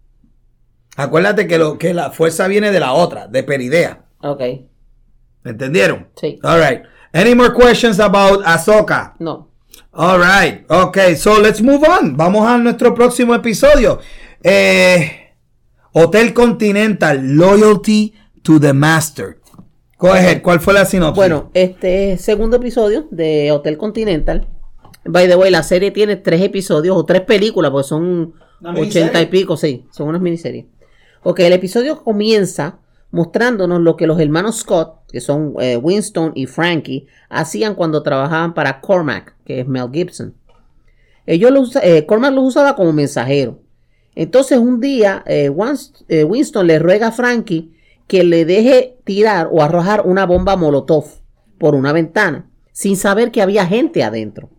Acuérdate que, lo, que la fuerza viene de la otra, de Peridea. Ok. ¿Entendieron? Sí. All right. Any more questions about Ahsoka? No. All right. Okay, so let's move on. Vamos a nuestro próximo episodio. Eh, Hotel Continental, Loyalty to the Master. Go ahead. ¿Cuál fue la sinopsis? Bueno, este es segundo episodio de Hotel Continental. By the way, la serie tiene tres episodios o tres películas, porque son ochenta y pico, sí, son unas miniseries. Ok, el episodio comienza mostrándonos lo que los hermanos Scott, que son eh, Winston y Frankie, hacían cuando trabajaban para Cormac, que es Mel Gibson. Ellos eh, Cormac los usaba como mensajero. Entonces un día eh, Winston le ruega a Frankie que le deje tirar o arrojar una bomba molotov por una ventana, sin saber que había gente adentro.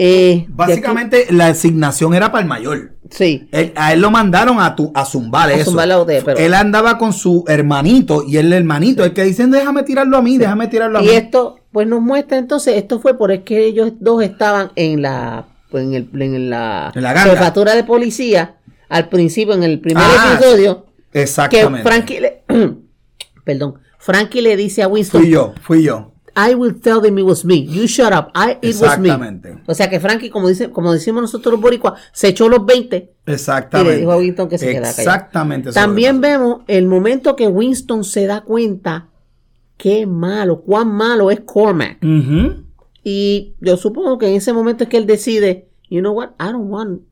Eh, Básicamente la asignación era para el mayor. sí. Él- a él lo mandaron a, tu, a zumbar A eso. zumbar la botella, pero- Él andaba con su hermanito y el hermanito, el que dicen déjame tirarlo a mí, déjame tirarlo a Y mí. esto, pues nos muestra entonces, esto fue por es que ellos dos estaban en la, pues, en, el, en la, En la jefatura de policía, al principio, en el primer Ah, episodio, que Exactamente. Frankie le, perdón, Frankie le dice a Winston, Fui yo, fui yo. I will tell them it was me, you shut up, I, it was me. Exactamente. O sea que Frankie, como dice, como decimos nosotros los boricuas, se echó los 20 Exactamente. Y le dijo a Winston que se quedara callado. Exactamente. También vemos el momento que Winston se da cuenta qué malo, cuán malo es Cormac. Y yo supongo que en ese momento es que él decide, you know what, I don't want,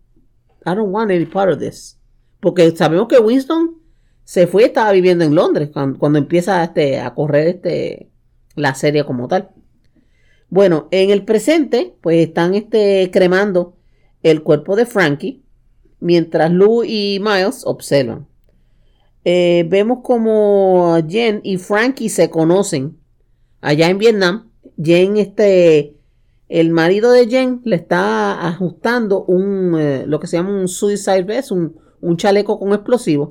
I don't want any part of this. Porque sabemos que Winston se fue, estaba viviendo en Londres cuando, cuando empieza este, a correr este, la serie como tal. Bueno, en el presente, pues están este, cremando el cuerpo de Frankie, mientras Lou y Miles observan. Eh, vemos como Jen y Frankie se conocen allá en Vietnam. Jen, este, el marido de Jen le está ajustando un, eh, lo que se llama un suicide vest, un, un chaleco con explosivo.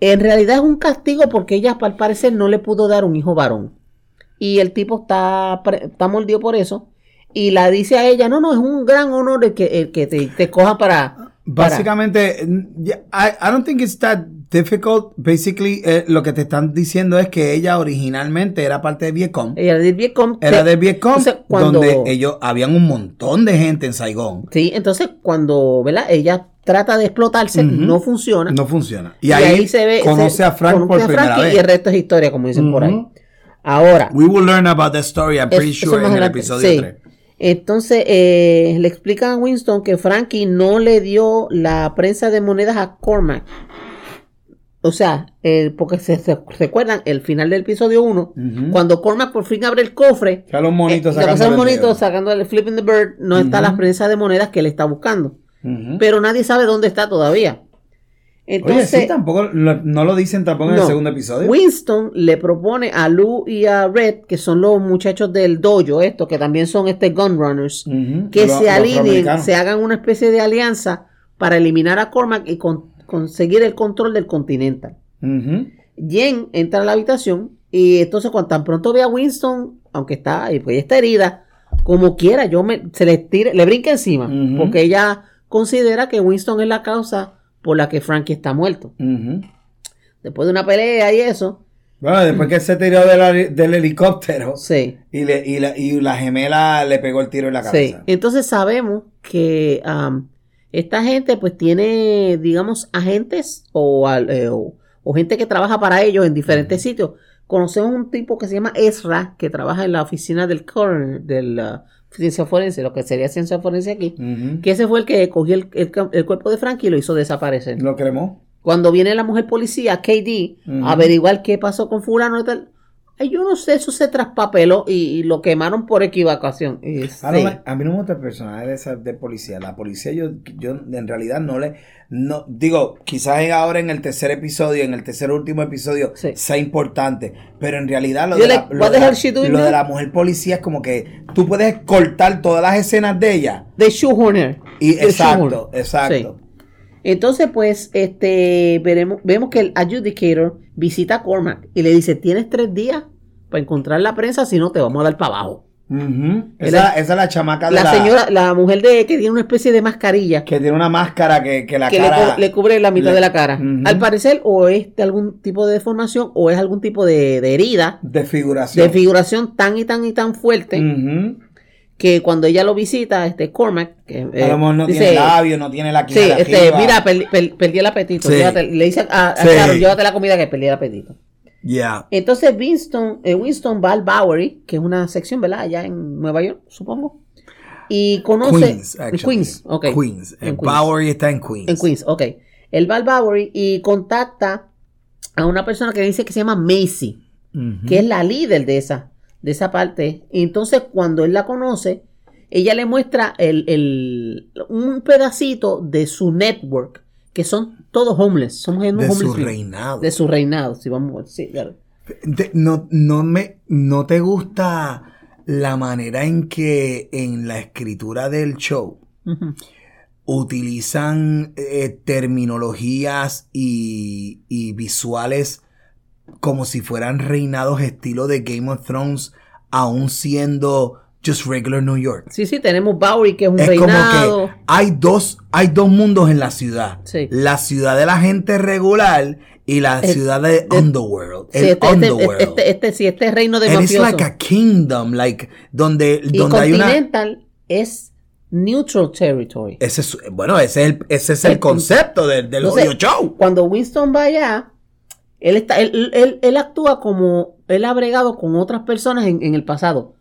En realidad es un castigo porque ella, al parecer, no le pudo dar un hijo varón. Y el tipo está, está mordido por eso. Y la dice a ella, no, no, es un gran honor el que, el que te, te coja para... para-". Básicamente, yeah, I, I don't think it's that difficult. Basically, eh, lo que te están diciendo es que ella originalmente era parte de Vietcong. Ella del Vietcong. Era de Vietcong, entonces, cuando- donde ellos habían un montón de gente en Saigón. Sí, entonces cuando, ¿verdad? Ella trata de explotarse, Ujú. no funciona. No funciona. Y, Y ahí, se ve, conoce se- a Frank conoce por a primera Frankie vez. Y el resto es historia, como dicen por ahí. Ahora, We will learn about the story, I'm pretty es- sure, en el adelante. episodio Sí. 3. Entonces eh, le explican a Winston que Frankie no le dio la prensa de monedas a Cormac. O sea, eh, porque se, se- recuerdan el final del episodio 1, Ujú. cuando Cormac por fin abre el cofre, Ya los monitos eh, sacando el monitos dedo. sacando el flipping the bird, no está la prensa de monedas que él está buscando. Pero nadie sabe dónde está todavía. Entonces, Oye, sí, tampoco, lo- no lo dicen tampoco en el segundo episodio. Winston le propone a Lou y a Red, que son los muchachos del dojo, estos que también son este gun runners, que se alineen, se hagan una especie de alianza para eliminar a Cormac y con- conseguir el control del Continental. Jen entra a la habitación y entonces cuando tan pronto ve a Winston, aunque está, y pues está herida, como quiera, yo me, se le tire, le brinca encima, porque ella considera que Winston es la causa por la que Frankie está muerto. Después de una pelea y eso, Bueno, después que se tiró del, del helicóptero sí. y, le, y, la, y la gemela le pegó el tiro en la Sí, cabeza. entonces sabemos que am, esta gente pues tiene, digamos, agentes o, eh, o, o gente que trabaja para ellos en diferentes sitios. Conocemos un tipo que se llama Ezra, que trabaja en la oficina del coroner, de la ciencia forense, lo que sería ciencia forense aquí, que ese fue el que cogió el, el el cuerpo de Frankie y lo hizo desaparecer. Lo cremó. Cuando viene la mujer policía, KD, a averiguar qué pasó con fulano y tal, yo no sé, eso se traspapeló y, y lo quemaron por equivocación. Y A, me- a mí no me gusta el personaje de, de policía. La policía yo, yo en realidad no le... No, digo, quizás ahora en el tercer episodio, en el tercer último episodio, Sí. sea importante. Pero en realidad lo, de la, lo de la- lo de mujer policía es como que tú puedes cortar todas las escenas de ella. De shoehorner. Y exacto, exacto. Sí. Entonces, pues, este, veremos, vemos que el adjudicator visita a Cormac y le dice, tienes tres días para encontrar la prensa, si no te vamos a dar para abajo. Esa, esa es la chamaca de La, la, señora, la mujer de que tiene una especie de mascarilla que tiene una máscara que, que la que cara... le cubre la mitad le- de la cara. Al parecer, o es de algún tipo de deformación o es algún tipo de, de herida, Desfiguración. de figuración tan y tan y tan fuerte Ujú. Que cuando ella lo visita, este Cormac, que, eh, a lo mejor no dice, tiene labio, no tiene la Sí, quina de este, mira, per- per- perdí el apetito. Sí. llévate- le dice a, a Sí. Carol, llévate la comida que perdí el apetito. Yeah. Entonces Winston, eh, Winston va al Bowery, que es una sección, ¿verdad? Allá en Nueva York, supongo. Y conoce... Queens, en actually. Queens, ok. Queens. En El Queens. Bowery está en Queens. En Queens, ok. Él va al Bowery y contacta a una persona que dice que se llama Macy, que es la líder de esa, de esa parte. Entonces cuando él la conoce, ella le muestra el, el- un pedacito de su network, que son todos homeless. Son de homeless su reinado. De su reinado, si vamos a decir. claro. Te- no, no, me, ¿No te gusta la manera en que en la escritura del show utilizan eh, terminologías y, y visuales como si fueran reinados estilo de Game of Thrones, aún siendo just regular New York? Sí, sí, tenemos Bowery, que es un Es reinado. como que hay dos, hay dos mundos en la ciudad. Sí. La ciudad de la gente regular y la Eh, ciudad de de- Underworld. Sí, el este, este, Underworld. este, este, este reino de And it's mafiosos. like a kingdom, like, donde, y donde hay una... Continental es neutral territory. Ese es, bueno, ese es el, ese es el El- concepto del, del Entonces, audio show. Cuando Winston va allá, él, está, él, él- él actúa como él ha bregado con otras personas en, en el pasado.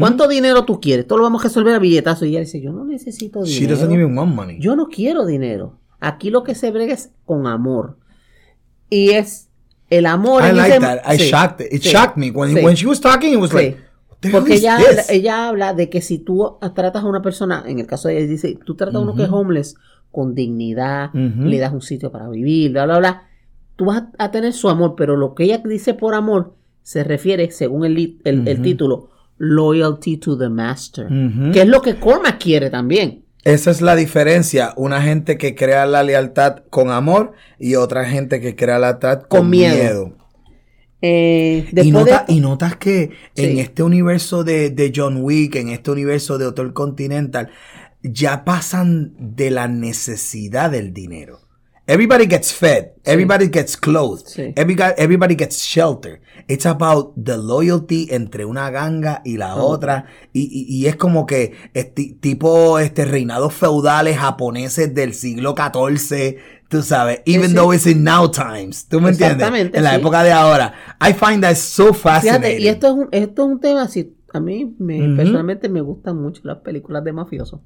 ¿Cuánto dinero tú quieres? Todo lo vamos a resolver a billetazo. Y ella dice, yo no necesito She dinero. doesn't even want money. Yo no quiero dinero. Aquí lo que se brega es con amor. Y es el amor. I like ese- that. I sí, shocked it. It sí, shocked me. When, sí. when she was talking, it was like, Porque ella, habla- ella habla de que si tú tratas a una persona, en el caso de ella, dice, tú tratas a uno que es homeless con dignidad, le das un sitio para vivir, bla, bla, bla, tú vas a, tener su amor, pero lo que ella dice por amor se refiere, según el, el- título, loyalty to the master, que es lo que Cormac quiere también. Esa es la diferencia. Una gente que crea la lealtad con amor y otra gente que crea la lealtad con, Con miedo. miedo. Eh, Y, nota- de- y notas que en este universo de, de John Wick, en este universo de Hotel Continental, ya pasan de la necesidad del dinero. Everybody gets fed. Everybody gets clothed. Sí. Everybody, everybody gets shelter. It's about the loyalty entre una ganga y la Oh. otra. Y, y- y es como que este, tipo este reinados feudales japoneses del siglo XIV. Tú sabes, even sí. though it's in now times. ¿Tú me entiendes? Exactamente, En la época de ahora. I find that so fascinating. Fíjate, y esto es un, esto es un tema así. A mí me, Ujú. personalmente me gustan mucho las películas de mafiosos.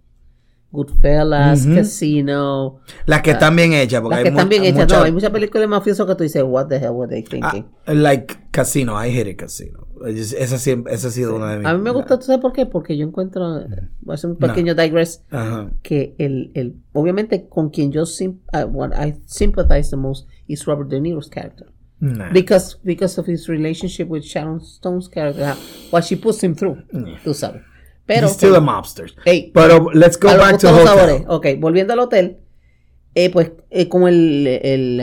Goodfellas, Ujú. Casino, Las que están bien hechas. Porque las hay que están mu- bien hechas. muchas- No, hay muchas películas de mafiosos que tú dices, what the hell were they Ah, thinking? like Casino, I hate it Casino. Es- Esa, siempre, esa ha sido una de mis. A mí me gusta, ¿tú sabes por qué? Porque yo encuentro, voy a hacer un pequeño digress, Ajá. que el, el, obviamente con quien yo sim- I, what I sympathize the most is Robert De Niro's character. Nah. Because, because of his relationship with Sharon Stone's character, uh, what she puts him through, tú sabes. Pero, He's still a mobster. Hey, Pero let's go back to todos hotel. sabores. Ok, volviendo al hotel, eh, pues eh, como el, el,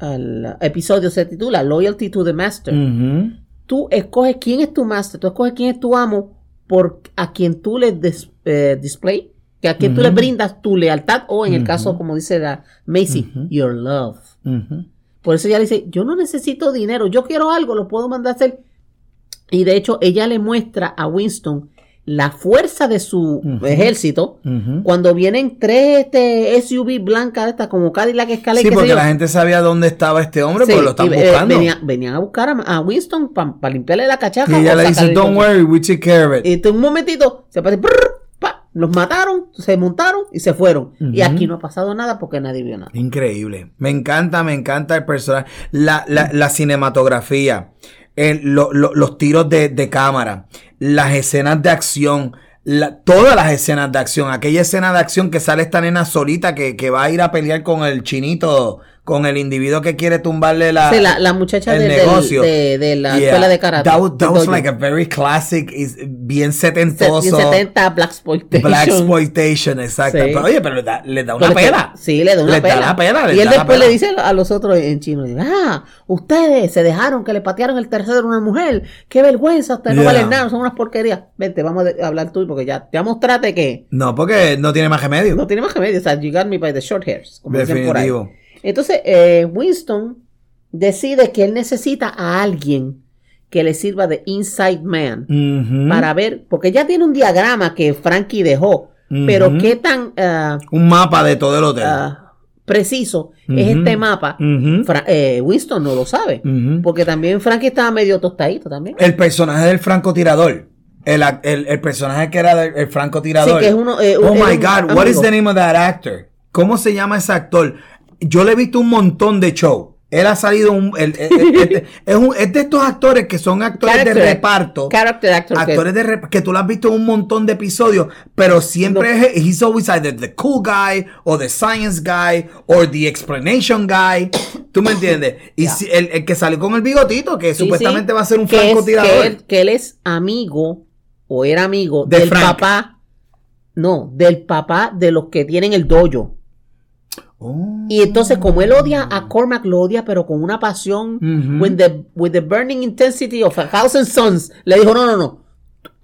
el episodio se titula Loyalty to the Master, Ujú. tú escoges quién es tu master, tú escoges quién es tu amo por a quien tú le eh, display, que a quien tú le Ujú. brindas tu lealtad o en el caso, como dice la Macy, your love. Por eso ella le dice, yo no necesito dinero, yo quiero algo, lo puedo mandar a hacer. Y de hecho, ella le muestra a Winston la fuerza de su ejército cuando vienen tres este, SUV blancas de estas como Cadillac Escalade, Sí, porque yo. la gente sabía dónde estaba este hombre, Sí, porque lo están eh, buscando. venían, a buscar a, a Winston para limpiarle la cachaca. y ella le dice, don't worry, we take care of it. Y en un momentito, se parece, brrr, pa, los mataron, se montaron y se fueron. Y aquí no ha pasado nada porque nadie vio nada. Increíble. Me encanta, me encanta el personaje. La, la, la cinematografía, el- lo- lo- los tiros de, de cámara, las escenas de acción, todas las escenas de acción. Aquella escena de acción que sale esta nena solita que, que va a ir a pelear con el chinito, con el individuo que quiere tumbarle la, Sí, la, la muchacha el de, del- negocio. de, de la Yeah. escuela de karate. That, was- that was like a very classic, is- bien Se- setentoso. 70 Black Exploitation. Black exploitation, exacto. Sí. Pero, oye, pero le da, le da una Pero es que- pela. Sí, le da una Le da pela. la pela, le y él da la después pela. le dice a los otros en chino, ah, ustedes se dejaron que le patearon el tercero a una mujer. Qué vergüenza, ustedes no valen nada, son unas porquerías. Vente, vamos a hablar tú porque ya, ya mostrate que No, porque no tiene más remedio. no tiene más remedio. O sea, you got me by the short hairs, como dicen por ahí. Entonces, eh, Winston decide que él necesita a alguien que le sirva de inside man para ver, porque ya tiene un diagrama que Frankie dejó, pero qué tan ah, Un mapa de todo el hotel. ah, preciso es este mapa, eh, Winston no lo sabe, porque también Frankie estaba medio tostadito también. El personaje del francotirador. El, el, el personaje que era del el francotirador. Sí, que es uno, eh, oh my God, what is the name of that actor? ¿Cómo se llama ese actor? Yo le he visto un montón de show. Él ha salido un, este- es, un- es de estos actores que son actores de reparto. Character actor. Actores de rep- que tú lo has visto en un montón de episodios, pero siempre No. es, he's always either the cool guy, or the science guy, or the explanation guy. ¿Tú me entiendes? Y si- el, el que salió con el bigotito, que Sí, supuestamente sí, va a ser un francotirador. Que él, que él es amigo, o era amigo, De del Frank. papá. No, del papá de los que tienen el dojo. Oh. Y entonces, como él odia a Cormac, lo odia, pero con una pasión, with, the, with the burning intensity of a thousand suns, le dijo: No, no, no.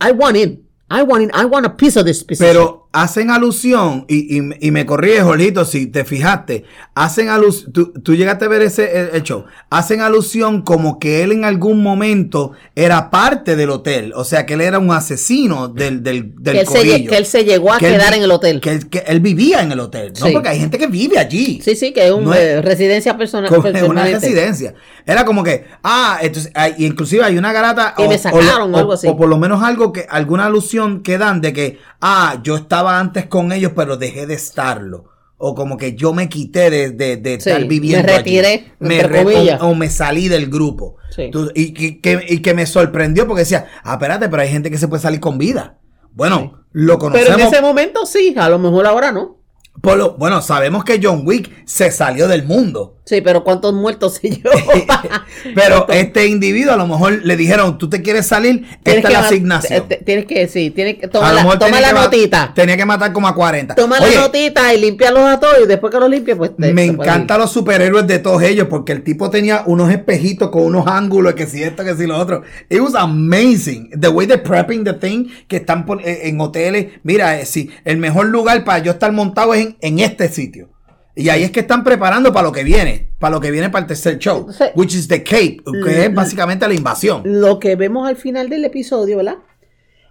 I want in. I want in. I want a piece of this position. Pero hacen alusión, y, y, y me corrige, Jorgito, si te fijaste, hacen alusión, tú, tú llegaste a ver ese el, el show, hacen alusión como que él en algún momento era parte del hotel, o sea, que él era un asesino del, del, del que, él se, lle- corillo. que él se llegó a Que quedar en el hotel. Que, él- que él vivía en el hotel, ¿no? Sí. Porque hay gente que vive allí. sí, sí, que es una No es- residencia personal. Una residencia. Era como que, ah, entonces, hay- inclusive hay una garata. Y me sacaron o algo así. O por lo menos algo que, alguna alusión que dan de que, ah, yo estaba antes con ellos, pero dejé de estarlo. O como que yo me quité de, de, de Sí, estar viviendo. me allí. retiré, Me re- o, o me salí del grupo. Sí. Y, que- que, y que me sorprendió porque decía, ah, espérate, pero hay gente que se puede salir con vida. Bueno, lo conocemos. Pero en ese momento sí, a lo mejor ahora no. Por lo- bueno, sabemos que John Wick se salió del mundo. Sí, pero ¿cuántos muertos se llevó? Pero este individuo a lo mejor le dijeron, tú te quieres salir, Tienes esta es la asignación. te- Tienes que, sí, tienes que toma la, toma tenía la que notita. Tenía que matar como a 40. Toma Oye, la notita y limpiarlos a todos y después que los limpie, pues te- me encantan los superhéroes de todos ellos porque el tipo tenía unos espejitos con unos ángulos, que si esto, que si lo otro. It was amazing. The way they're prepping the thing, que están eh, en hoteles. Mira, eh, sí, el mejor lugar para yo estar montado es en, en este sitio. Y ahí es que están preparando para lo que viene, para lo que viene para el tercer show, Entonces, which is the Cape, que es básicamente la invasión. Lo que vemos al final del episodio, ¿verdad?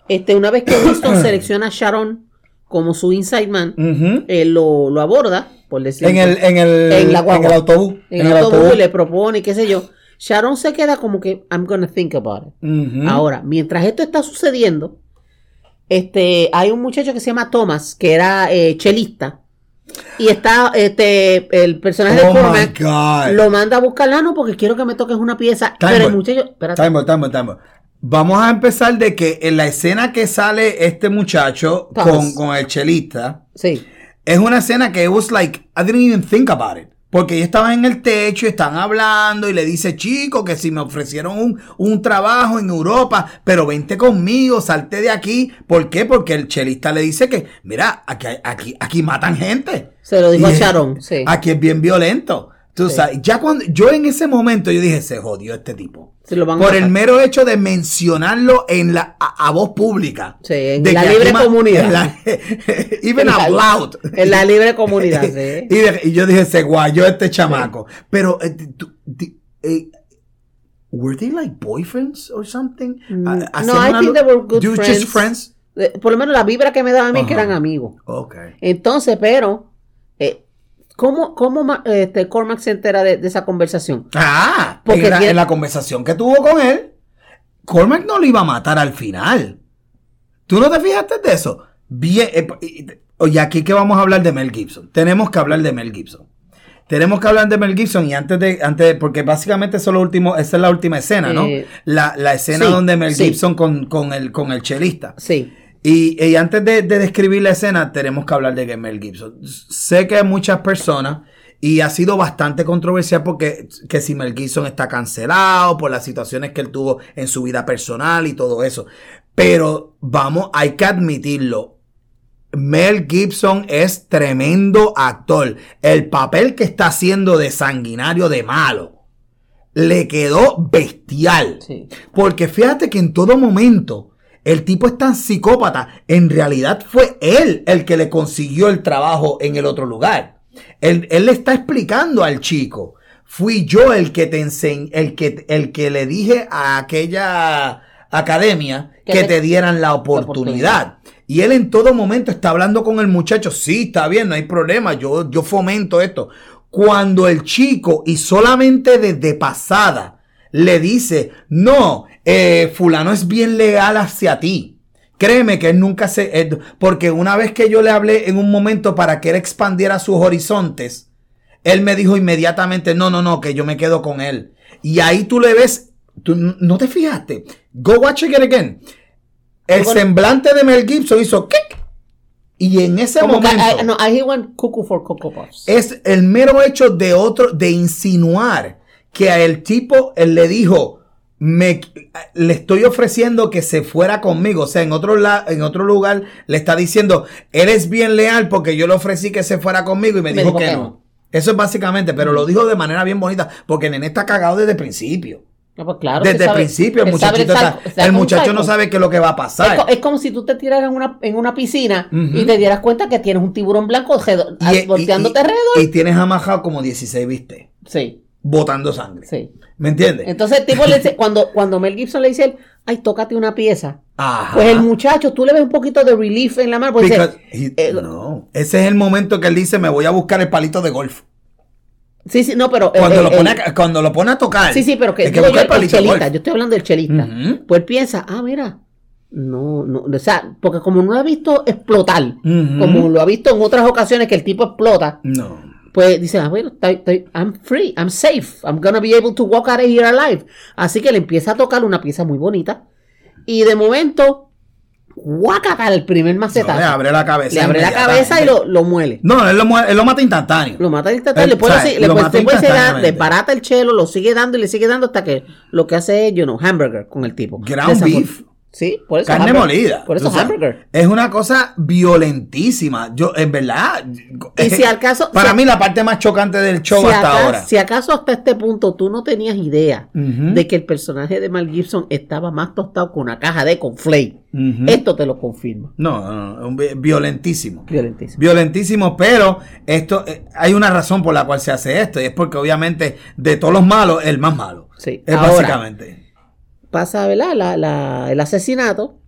Este, una vez que Winston selecciona a Sharon como su inside man, él lo, lo aborda, por decirlo. En el, en el, En la guagua. en el autobús. en el autobús y le propone, qué sé yo. Sharon se queda como que, I'm gonna think about it. Ahora, mientras esto está sucediendo, este, hay un muchacho que se llama Thomas, que era eh, chelista, y está, este, el personaje de Oh my Cormac lo manda a buscar, ah, no, porque quiero que me toques una pieza, Time pero el muchacho, espérate, Time out, time out, time out. Vamos a empezar de que en la escena que sale este muchacho con, con el chelista, sí, es una escena que it was like, I didn't even think about it. Porque ellos estaban en el techo, están hablando y le dice, chico, que si me ofrecieron un, un trabajo en Europa, pero vente conmigo, salte de aquí. ¿Por qué? Porque el chelista le dice que, mira, aquí, aquí, aquí matan gente. se lo dijo Y a es- Sharon, sí. Aquí es bien violento. Tú Sí. sabes, ya cuando, yo en ese momento yo dije, se jodió este tipo. Se lo van a Por el matar. mero hecho de mencionarlo en la, a, a voz pública. Sí, en De la que libre comunidad. en la- even En out loud. En la libre comunidad, sí. y, de- y yo dije, se guayó este chamaco. Pero, eh, tú- di- eh, ¿were they like boyfriends or something? Mm, Ah, no, I think they were good friends. just friends? Eh, Por lo menos la vibra que me daba a mí es que Ajá. eran amigos. Ok. Entonces, pero, ¿cómo, cómo este, Cormac se entera de, de esa conversación? Ah, Porque en, la, tiene- en la conversación que tuvo con él, Cormac no lo iba a matar al final. ¿Tú no te fijaste de eso? Bien, eh, oye, aquí que vamos a hablar de Mel Gibson. Tenemos que hablar de Mel Gibson. Tenemos que hablar de Mel Gibson y antes de, antes de- porque básicamente eso es lo último, esa es la última escena, ¿no? Eh, La, la escena sí, donde Mel sí. Gibson con, con el, con el chelista. Sí. Y, y antes de, de describir la escena, tenemos que hablar de Mel Gibson. Sé que hay muchas personas, y ha sido bastante controversial porque que si Mel Gibson está cancelado por las situaciones que él tuvo en su vida personal y todo eso. Pero vamos, hay que admitirlo. Mel Gibson es tremendo actor. El papel que está haciendo de sanguinario de malo le quedó bestial. Sí. Porque fíjate que en todo momento el tipo es tan psicópata. En realidad fue él el que le consiguió el trabajo en el otro lugar. Él, él le está explicando al chico. Fui yo el que te enseñé, el que, el que le dije a aquella academia Que te dieran la oportunidad. Y él en todo momento está hablando con el muchacho. Sí, está bien, no hay problema. Yo, yo fomento esto. Cuando el chico, y solamente desde pasada, le dice, no, eh, fulano es bien legal hacia ti. Créeme que él nunca se... él- porque una vez que yo le hablé en un momento para que él expandiera sus horizontes, él me dijo inmediatamente, no, no, no, que yo me quedo con él. Y ahí tú le ves, tú no te fijaste. Go watch it again. El Bueno. semblante de Mel Gibson hizo kick. Y en ese Como que, momento I- no, I went cuckoo for Cocoa Puffs. es el mero hecho de otro, de insinuar que a el tipo él le dijo, me, le estoy ofreciendo que se fuera conmigo. O sea, en otro, la- en otro lugar le está diciendo, eres bien leal porque yo le ofrecí que se fuera conmigo y me, dijo, que, no. Eso es básicamente, pero lo dijo de manera bien bonita porque nene está cagado desde el principio. No, pues claro desde el principio el muchachito está- el muchacho no sabe qué es lo que va a pasar. es como si tú te tiraras en una, en una piscina y te dieras cuenta que tienes un tiburón blanco y- volteándote y- alrededor. Y tienes amajado como 16, viste, sí, botando sangre. sí. ¿Me entiendes? Entonces el tipo le dice, cuando, cuando Mel Gibson le dice él, ay, tócate una pieza. Ajá. Pues el muchacho, tú le ves un poquito de relief en la mano. Pues dice, Because he- eh, no, ese es el momento que él dice, me voy a buscar el palito de golf. sí, sí, no, pero... Cuando, eh, lo, eh, pone a, cuando lo pone a tocar. Sí, sí, pero que, que digo yo, buscar el, palito de chelista, golf. yo estoy hablando del chelista. Ujú. Pues él piensa, ah, mira, no, no, o sea, porque como no lo ha visto explotar, como lo ha visto en otras ocasiones que el tipo explota, No. Pues dice, ah, bueno, estoy- estoy- I'm free, I'm safe, I'm gonna be able to walk out of here alive. Así que le empieza a tocar una pieza muy bonita y de momento, guacaca el primer No, macetazo. le abre la cabeza. le abre la cabeza y lo, lo muele. No, él lo, él lo mata instantáneo. Lo mata instantáneo, le sea, así, le se da, instantáneamente. desbarata el chelo, lo sigue dando y le sigue dando hasta que lo que hace es, you know, hamburger con el tipo. Ground beef. Sí, por eso. Carne hamburger. molida. Por eso hamburger. Es una cosa violentísima. Yo, en verdad. Y si al caso- Para si- mí, la parte más chocante del show si, hasta acaso, ahora. si acaso hasta este punto tú no tenías idea de que el personaje de Mel Gibson estaba más tostado que una caja de conflay, esto te lo confirma. No, no, no, violentísimo. Violentísimo. Violentísimo, pero esto eh, hay una razón por la cual se hace esto y es porque obviamente de todos los malos el más malo. Sí. Es Ahora, básicamente. Pasa, ¿verdad? La- la- el asesinato,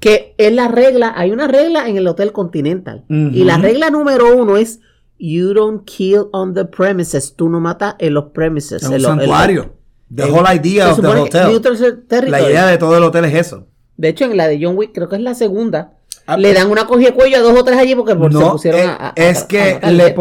que es la regla, hay una regla en el Hotel Continental. Y la regla número uno es, you don't kill on the premises. Tú no matas en los premises. Es un en lo- en lo- santuario. The en- whole idea of the hotel. La idea de todo el hotel es eso. De hecho, en la de John Wick, creo que es la segunda, Ah, le dan una cogida de cuello a dos o tres allí porque por- se No, pusieron eh, a, a- es a- que a le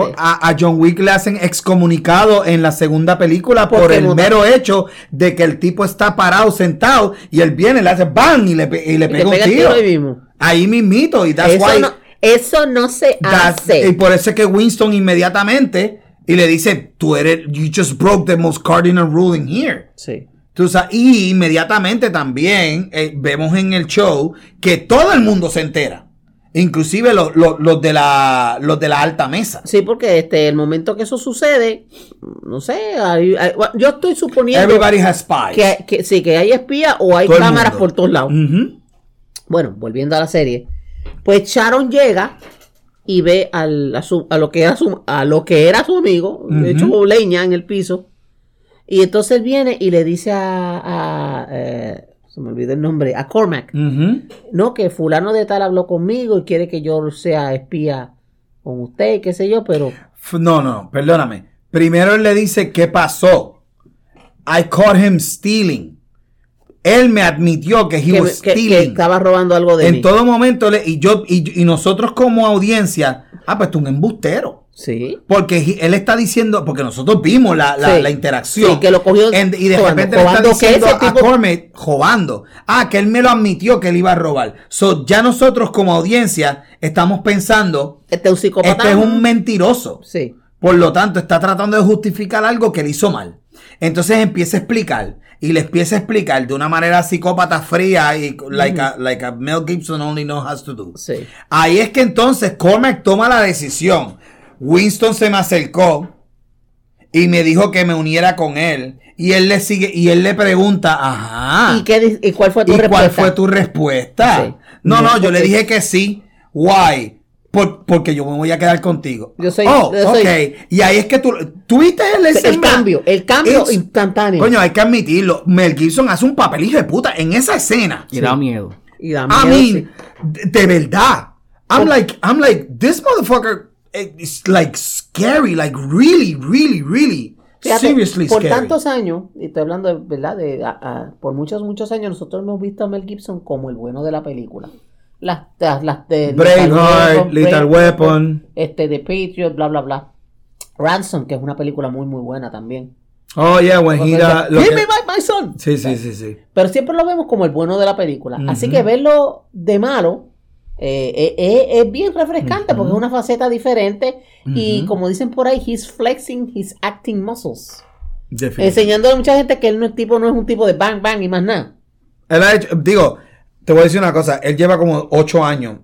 John Wick le hacen excomunicado en la segunda película por el no- mero hecho de que el tipo está parado, sentado, y él viene, le hace ¡bang! y le, y le Y pega un tiro. ahí mismo. Ahí mismito, y that's Eso why- no, eso no se hace. y por eso es que Winston inmediatamente y le dice, tú eres, you just broke the most cardinal rule in here. Sí. Tú sa- y inmediatamente también eh, vemos en el show que todo el mundo se entera. Inclusive los, los- los de la, los de la alta mesa. Sí, porque este, el momento que eso sucede, no sé, hay- hay- yo estoy suponiendo Everybody has spies. que, que sí, que hay espías o hay Todo cámaras por todos lados. Bueno, volviendo a la serie, pues Sharon llega y ve al- a, su- a lo que era su, a lo que era su amigo, de hecho leña en el piso, y entonces él viene y le dice a, a, eh, se me olvidó el nombre, a Cormac, no, que fulano de tal habló conmigo y quiere que yo sea espía con usted, qué sé yo, pero No, no, perdóname. Primero él le dice qué pasó. I caught him stealing. Él me admitió que he que, was que- que stealing. estaba robando algo de en mí. todo momento, le- y yo y, y nosotros como audiencia, ah, pues tú un embustero. Sí. Porque él está diciendo, porque nosotros vimos la, la- Sí. la interacción. Sí, que lo cogió En- y de jugando, repente le está que diciendo a jobando. Ah, que él me lo admitió que él iba a robar. So, ya nosotros como audiencia estamos pensando, Este es un psicópata. este es un mentiroso. Sí. Por lo tanto, está tratando de justificar algo que él hizo mal. Entonces empieza a explicar. Y le empieza a explicar de una manera psicópata fría y like, a, like a Mel Gibson only knows how to do. Sí. Ahí es que entonces Cormac toma la decisión. Winston se me acercó y me dijo que me uniera con él. Y él le sigue, y él le pregunta, ajá. ¿Y, qué, y cuál fue tu ¿Y respuesta? cuál fue tu respuesta? Sí. No, no, No, yo le dije que sí. Why? Por- porque yo me voy a quedar contigo. Yo soy- Oh, yo soy- ok. Y ahí es que tú. ¿Tuviste el el cambio, el cambio It's- instantáneo. Coño, hay que admitirlo. Mel Gibson hace un papel hijo de puta en esa escena. Y da miedo. y da I miedo, mean, sí. de, de verdad. I'm like, I'm like, this motherfucker eh, is like scary, like really, really, really, Fíjate, seriously por scary. tantos años, y estoy hablando de verdad, de, a- a- por muchos, muchos años, nosotros hemos visto a Mel Gibson como el bueno de la película. Las, las, las de Braveheart, Lethal Weapon. este, The Patriot, bla, bla, bla. Ransom, que es una película muy, muy buena también. Oh, yeah, when he da- Give que- me my, my son. Sí, sí, sí, sí. Pero siempre lo vemos como el bueno de la película. Así que verlo de malo eh, eh, eh, es bien refrescante porque es una faceta diferente. Y como dicen por ahí, he's flexing his acting muscles. Enseñándole a mucha gente que él no es tipo, no es un tipo de bang bang y más nada. Él ha hecho- digo, te voy a decir una cosa. Él lleva como ocho años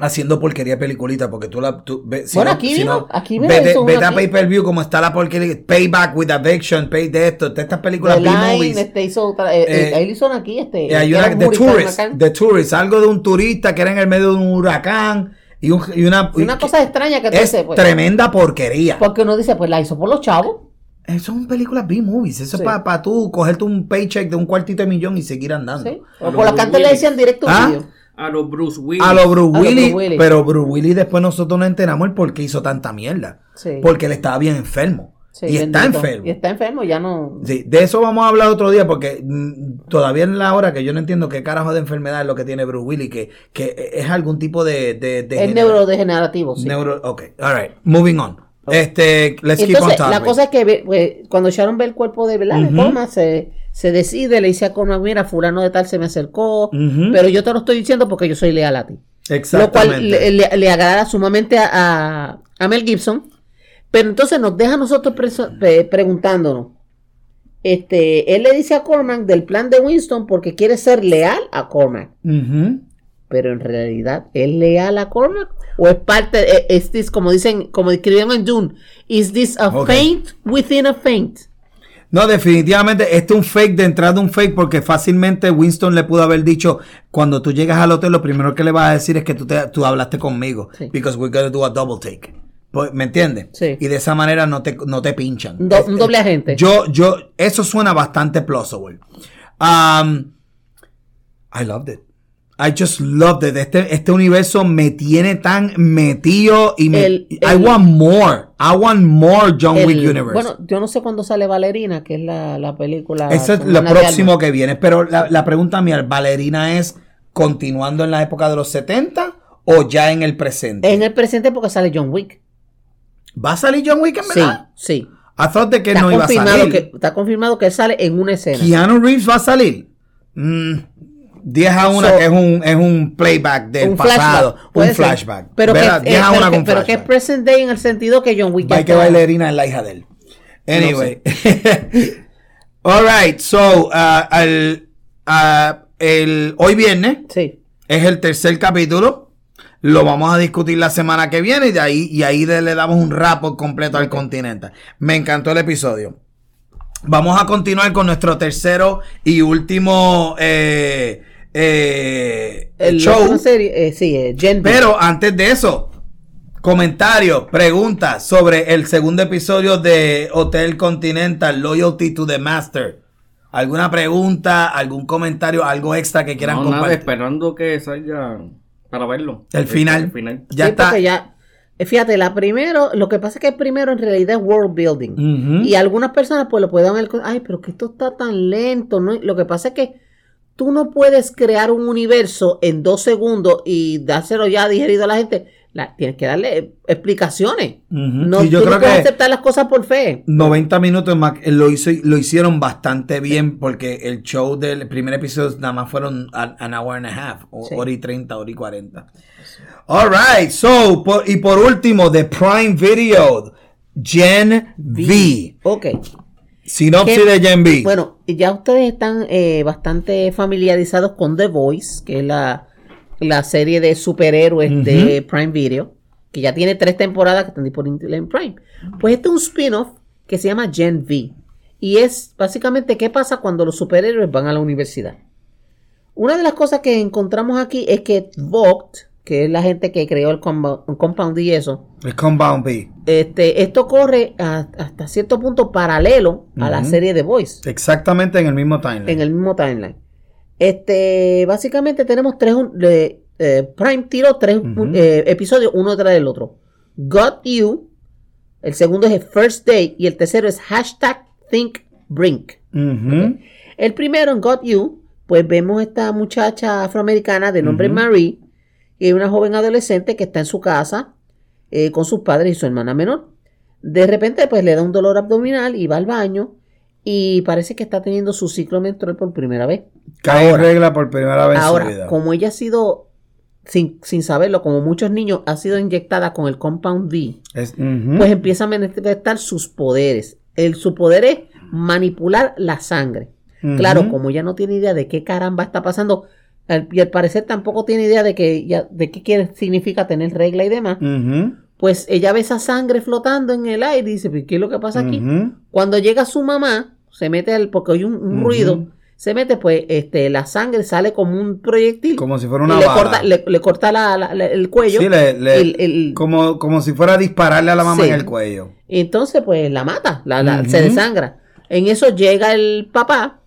haciendo porquería peliculita porque tú la... Tú, ve- si Bueno, no- aquí si vino- no, aquí vino vete, a aquí. pay-per-view como está la porquería. Payback with Eviction, Pay de esto, de estas películas The Line, B-movies. este hizo otra, eh, eh, Eh, ahí lo hicieron aquí, este. Que una The Tourist. The Tourist, algo de un turista que era en el medio de un huracán y, un- y una... Cosa extraña que tú es dices, pues, tremenda porquería. porque uno dice, pues la hizo por los chavos. Eso son películas B-movies. Eso Sí. es para tú cogerte un paycheck de un cuartito de millón y seguir andando. ¿sí? O lo por la que antes le decían directo ¿Ah? video. A los Bruce Willis. A lo Bruce lo Willis, Bruce Willis. pero Bruce Willis después nosotros nos enteramos el por qué hizo tanta mierda. Sí. Porque él estaba bien enfermo. Sí, y está enfermo. Y está enfermo, ya no. Sí, de eso vamos a hablar otro día porque mm, todavía en la hora que yo no entiendo qué carajo de enfermedad es lo que tiene Bruce Willis, que, que es algún tipo de... de, de Es neurodegenerativo, sí. Neuro, ok, alright, moving on. Este, let's keep on Entonces, topic. la cosa es que pues, cuando Sharon ve el cuerpo de ¿verdad? de Ujú. Thomas, se, se decide, le dice a Cormac, mira, fulano de tal se me acercó, pero yo te lo estoy diciendo porque yo soy leal a ti. Lo Exactamente. cual le, le- le agrada sumamente a, a- a Mel Gibson. Pero entonces nos deja a nosotros preguntándonos. Este, él le dice a Cormac del plan de Winston porque quiere ser leal a Cormac. Pero en realidad, ¿es leal a Cormac? ¿O es parte, eh, es this, como dicen, como escribieron en Dune, is this a Ok. feint within a feint? No, definitivamente, este es un fake de entrada un fake porque fácilmente Winston le pudo haber dicho, cuando tú llegas al hotel, lo primero que le vas a decir es que tú, te, tú hablaste conmigo. Sí. Because we're gonna do a double take. Pues, ¿Me entiendes? Sí. Y de esa manera no te, no te pinchan. Do- un doble agente. Yo, yo, eso suena bastante plausible. Um, I loved it. I just loved it. Este, este universo me tiene tan metido y me, El- I want more. I want more John El- Wick Universe. Bueno, yo no sé cuándo sale Valerina, que es la, la película. Eso es lo próximo que viene. Pero la, la pregunta mía, ¿Valerina es continuando en la época de los 70 o ya en el presente? En el presente porque sale John Wick. ¿Va a salir John Wick en Sí, verdad? sí. I thought de que Está no iba a salir. que, está confirmado que él sale en una escena. ¿Keanu Reeves va a salir? Mm, 10 a 1 So- que es un, es un playback del un pasado. Un ser. flashback. Pero que, ¿Verdad? eh, 10 a 1 pero, con que, pero que es present day en el sentido que John Wick que bailarina es la hija de él. Anyway. All right. So, uh, al- uh, el, hoy viernes Sí. es el tercer capítulo. Lo vamos a discutir la semana que viene y de ahí, y ahí le damos un rapport completo al continente. Me encantó el episodio. Vamos a continuar con nuestro tercero y último eh, eh, El, show. serie, eh, sí, eh. Pero antes de eso, comentarios, preguntas sobre el segundo episodio de Hotel Continental, Loyalty to the Master. ¿Alguna pregunta, algún comentario, algo extra que quieran No, nada, compartir? esperando que salga para verlo. El final. El final. Ya Sí, está. ya- fíjate, la primero, lo que pasa es que el primero en realidad es world building. Y algunas personas pues lo pueden ver, ay, pero que esto está tan lento, ¿no? Lo que pasa es que tú no puedes crear un universo en dos segundos y dárselo ya digerido a la gente. La- tienes que darle explicaciones. Ujú. No, yo tú no creo puedes que aceptar las cosas por fe. 90 minutos más eh, lo, hizo, lo hicieron bastante bien porque el show del primer episodio nada más fueron an, an hour and a half, o, Sí. hora y 30, hora y 40. All right, so, por- y por último, de Prime Video, Gen V. Ok. Sinopsis de Gen V. Bueno, ya ustedes están eh, bastante familiarizados con The Voice, que es la, la serie de superhéroes de Prime Video, que ya tiene tres temporadas que están disponibles en Prime. Pues este es un spin-off que se llama Gen V. Y es básicamente qué pasa cuando los superhéroes van a la universidad. Una de las cosas que encontramos aquí es que Vogt, que es la gente que creó el Compound y eso, el Compound V. este, esto corre a- hasta cierto punto paralelo a la serie The Voice Exactamente en el mismo timeline. en el mismo timeline. Este, básicamente tenemos tres, eh, Prime tiró tres eh, episodios uno detrás del otro. Got You, el segundo es el First Day y el tercero es hashtag Think Brink. El primero en Got You, pues vemos esta muchacha afroamericana de nombre. Marie y una joven adolescente que está en su casa eh, con sus padres y su hermana menor. De repente, pues le da un dolor abdominal y va al baño y parece que está teniendo su ciclo menstrual por primera vez. Cae en regla por primera vez en su Ahora, vida. como ella ha sido, sin, sin saberlo, como muchos niños, ha sido inyectada con el Compound D, Es- pues empieza a manifestar sus poderes. El, su poder es manipular la sangre. Claro, como ella no tiene idea de qué caramba está pasando, y al parecer tampoco tiene idea de que ya, de qué quiere, significa tener regla y demás, pues ella ve esa sangre flotando en el aire y dice, "¿Pero ¿qué es lo que pasa aquí? Cuando llega su mamá, se mete al, porque oye un, ruido, se mete, pues, este, la sangre sale como un proyectil. Como si fuera y una le bala. corta, le, le corta la- la- la- el cuello. Sí, le- le- el- el- como, como si fuera a dispararle a la mamá Sí. en el cuello. y entonces, pues, la mata, se desangra. En eso llega el papá.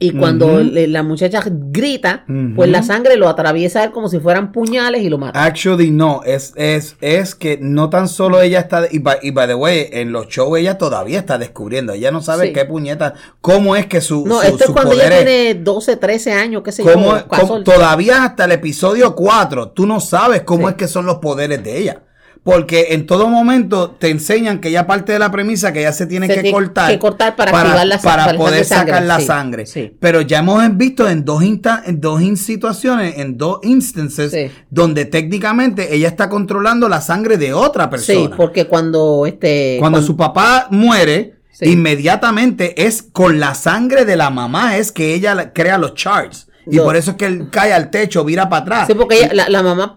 Y cuando Ujú. le- la muchacha grita, Ujú. pues la sangre lo atraviesa a él como si fueran puñales y lo mata. Actually, no. Es, es, es que no tan solo ella está. Y by, y by the way, en los shows ella todavía está descubriendo. Ella no sabe Sí. qué puñeta. ¿Cómo es que su. no, su- esto es cuando ella poderes- tiene 12, 13 años, qué sé yo. cómo- 14. todavía hasta el episodio 4, tú no sabes cómo Sí. es que son los poderes de ella. Porque en todo momento te enseñan que ella parte de la premisa que ella se tiene Se que tiene cortar, que cortar para activar la para para poder sacar sangre, sacar la sí, sangre. sí. Pero ya hemos visto en dos, insta- en dos situaciones, en dos instances, Sí. donde técnicamente ella está controlando la sangre de otra persona. Sí, porque cuando este. Cuando su papá muere, inmediatamente es con la sangre de la mamá, es que ella la- crea los charts. Y Yo- por eso es que él cae al techo, vira para atrás. Sí, porque ella- la, la mamá,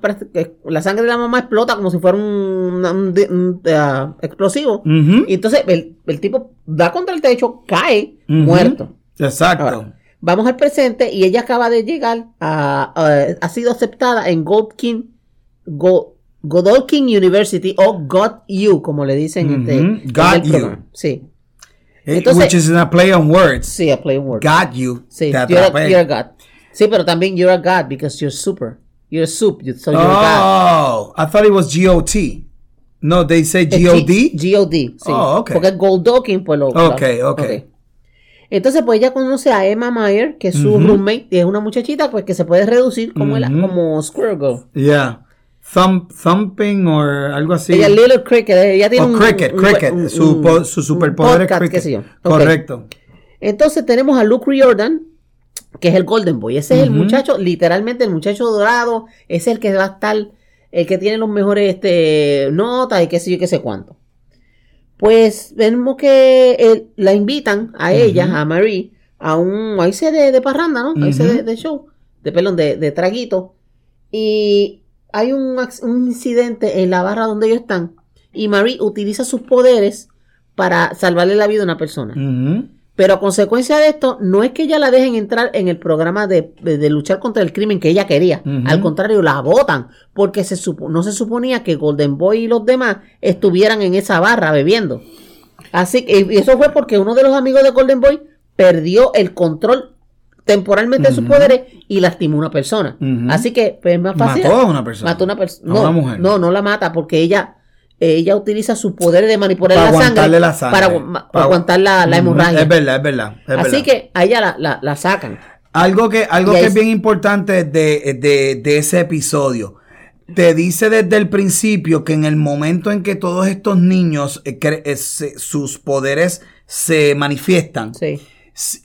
la sangre de la mamá explota como si fuera un, un- un, ah, explosivo. Y entonces el, el tipo da contra el techo, cae, muerto. Exacto. Ahora, vamos al presente y ella acaba de llegar a, a- ha sido aceptada en Goldkin, Go- Godolkin University o Got You, como le dicen Ujú. este, en Got el You. Sí, Eh, entonces- Which is a play on words. sí, a play on word. Got you. Sí, Te you're you're God. Sí, pero también you're a God because you're super. You're a soup, so you're a God. Oh, I thought it was G-O-T. No, they say Es G-O-D. G-O-D, sí. Oh, ok. Porque Goldokin, pues lo. Ok, lo- ok. Entonces, pues ella conoce a Emma Meyer, que es su roommate, y es una muchachita, pues que se puede reducir como, el- como Squirrel Girl. Yeah. Thump, thumping o algo así. Ella Little Cricket, ella tiene o un. cricket, un- cricket. un- su, su superpoder es cricket. Ok. Correcto. Entonces tenemos a Luke Riordan, que es el Golden Boy. Ese es el muchacho, literalmente el muchacho dorado, es el que va a estar, el que tiene los mejores este, notas y qué sé yo, qué sé cuánto. Pues vemos que él- la invitan a ella, a Marie, a un, a irse de, de parranda, ¿no? A irse Ujú. de, de show, de pelón, de, de traguito. Y hay un, incidente en la barra donde ellos están. Y Marie utiliza sus poderes para salvarle la vida a una persona. Ujú. Pero a consecuencia de esto, no es que ella la dejen entrar en el programa de, de- de luchar contra el crimen que ella quería. Al contrario, la votan. Porque se supo- no se suponía que Golden Boy y los demás estuvieran en esa barra bebiendo. Así que, y eso fue porque uno de los amigos de Golden Boy perdió el control temporalmente de sus poderes y lastimó a una persona. Así que, pues es más fácil. Mató a una persona. Mató a una persona. No, una mujer. no, no la mata porque ella, ella utiliza su poder de manipular Para la sangre, la sangre. para, agu- para Para- aguantar la, la hemorragia. Es verdad, es verdad. es Así verdad. que a ella la, la, la sacan. Algo que, algo que es bien importante de, de- de ese episodio. Te dice desde el principio que en el momento en que todos estos niños, eh, eh, se- sus poderes se manifiestan, Sí.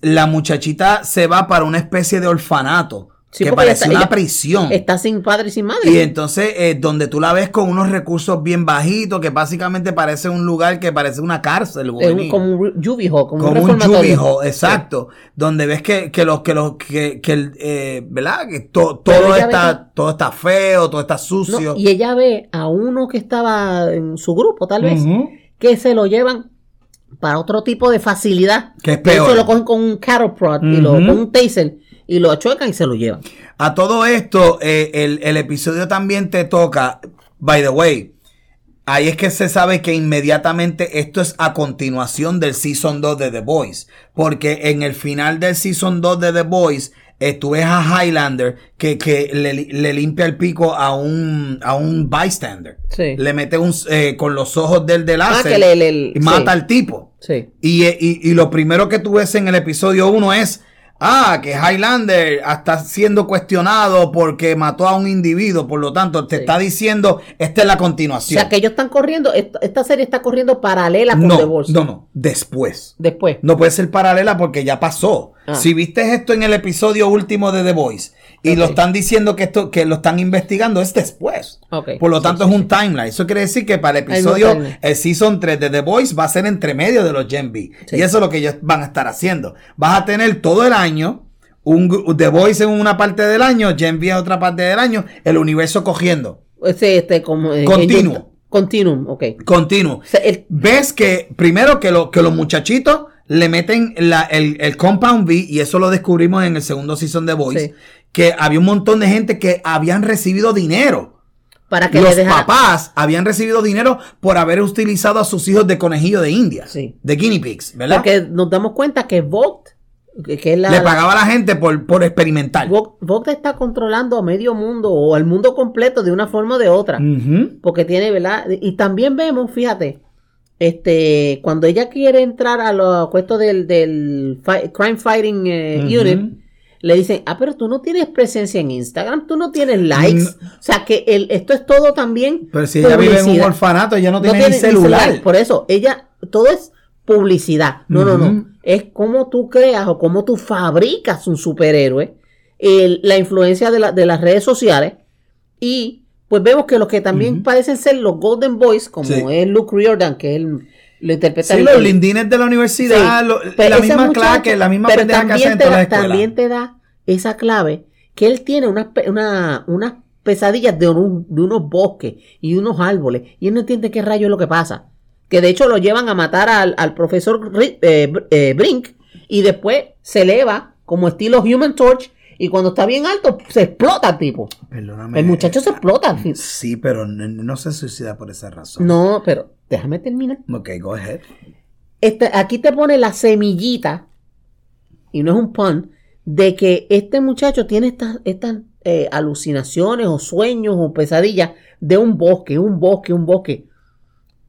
la muchachita se va para una especie de orfanato, Sí, que parece está- una prisión. Está sin padre y sin madre. Y entonces, eh, donde tú la ves con unos recursos bien bajitos, que básicamente parece un lugar que parece una cárcel. Es un- como un hall, como, como un un jubijo, exacto, donde ves que, que los que los que, que el, eh, verdad que to- todo está todo está feo, todo está No, sucio. y ella ve a uno que estaba en su grupo, tal vez, que se lo llevan para otro tipo de facilidad. Que es peor. lo cogen con un cattle prod y lo, con un taser y lo achuecan y se lo llevan. A todo esto, eh, el, el episodio también te toca, by the way, ahí es que se sabe que inmediatamente esto es a continuación del Season 2 de The Boys. Porque en el final del Season 2 de The Boys, eh, tú ves a Highlander que, que le, le limpia el pico a un, a un bystander. Sí. Le mete un, eh, con los ojos del de Ah, le- le- y mata sí. al tipo. Sí. Y, y- y lo primero que tú ves en el episodio 1 es ah, que Highlander está siendo cuestionado porque mató a un individuo, por lo tanto, te Sí. está diciendo, esta es la O continuación. sea, que ellos están corriendo, esta, serie está corriendo paralela con no, The Boys. no, no, después. Después. No puede ser paralela porque ya pasó. Ah. Si viste esto en el episodio último de The Voice y lo están diciendo que esto que lo están investigando es después. Por lo tanto sí, es un timeline. Eso quiere decir que para el episodio el season 3 de The Voice va a ser entre medio de los Gen B. Y eso es lo que ellos van a estar haciendo. Vas a tener todo el año un The Voice en una parte del año, Gen B en otra parte del año, el universo cogiendo. Ese, este, como, eh, Continuo. Continuum, ok. Continuo. O sea, el- ves que primero que, lo, que los muchachitos le meten la- el, el Compound V, y eso lo descubrimos en el segundo season de Voice, Sí. Que había un montón de gente que habían recibido dinero. para que Los dejara- papás habían recibido dinero por haber utilizado a sus hijos de conejillo de India, Sí. de guinea pigs, ¿verdad? Porque nos damos cuenta que Vogt, que, es la, le pagaba a la gente por, por experimentar. Vogt, Vogt está controlando a medio mundo o al mundo completo de una forma o de otra. Porque tiene, ¿verdad? Y también vemos, fíjate, este, cuando ella quiere entrar a lo puesto del, del fi- Crime Fighting eh. Unit, le dicen, ah, pero tú no tienes presencia en Instagram, tú no tienes likes. No. O sea, que el, esto es todo también. Pero si ella vive en un orfanato, ella no, No tiene, tiene ni celular. Por eso, ella, todo es publicidad. No, no, no. Es como tú creas o cómo tú fabricas un superhéroe, el- la influencia de, la- de las redes sociales y pues vemos que los que también parecen ser los Golden Boys, como Sí. es Luke Riordan, que él lo interpreta Sí, los lindines de la universidad, Sí, lo- la misma muchacho- clave, la misma pero pendeja que hacen en da- las escuelas. También te da esa clave que él tiene unas una, unas pesadillas de, un- de unos bosques y unos árboles y él no entiende qué rayo es lo que pasa. Que de hecho lo llevan a matar al, al profesor eh, eh, Brink y después se eleva como estilo Human Torch y cuando está bien alto se explota el tipo. Perdóname. El muchacho se explota. Sí, pero no, no se suicida por esa razón. No, pero déjame terminar. Ok, go ahead. Este, aquí te pone la semillita, y no es un pun, de que este muchacho tiene estas, estas eh, alucinaciones o sueños o pesadillas de un bosque, un bosque, un bosque.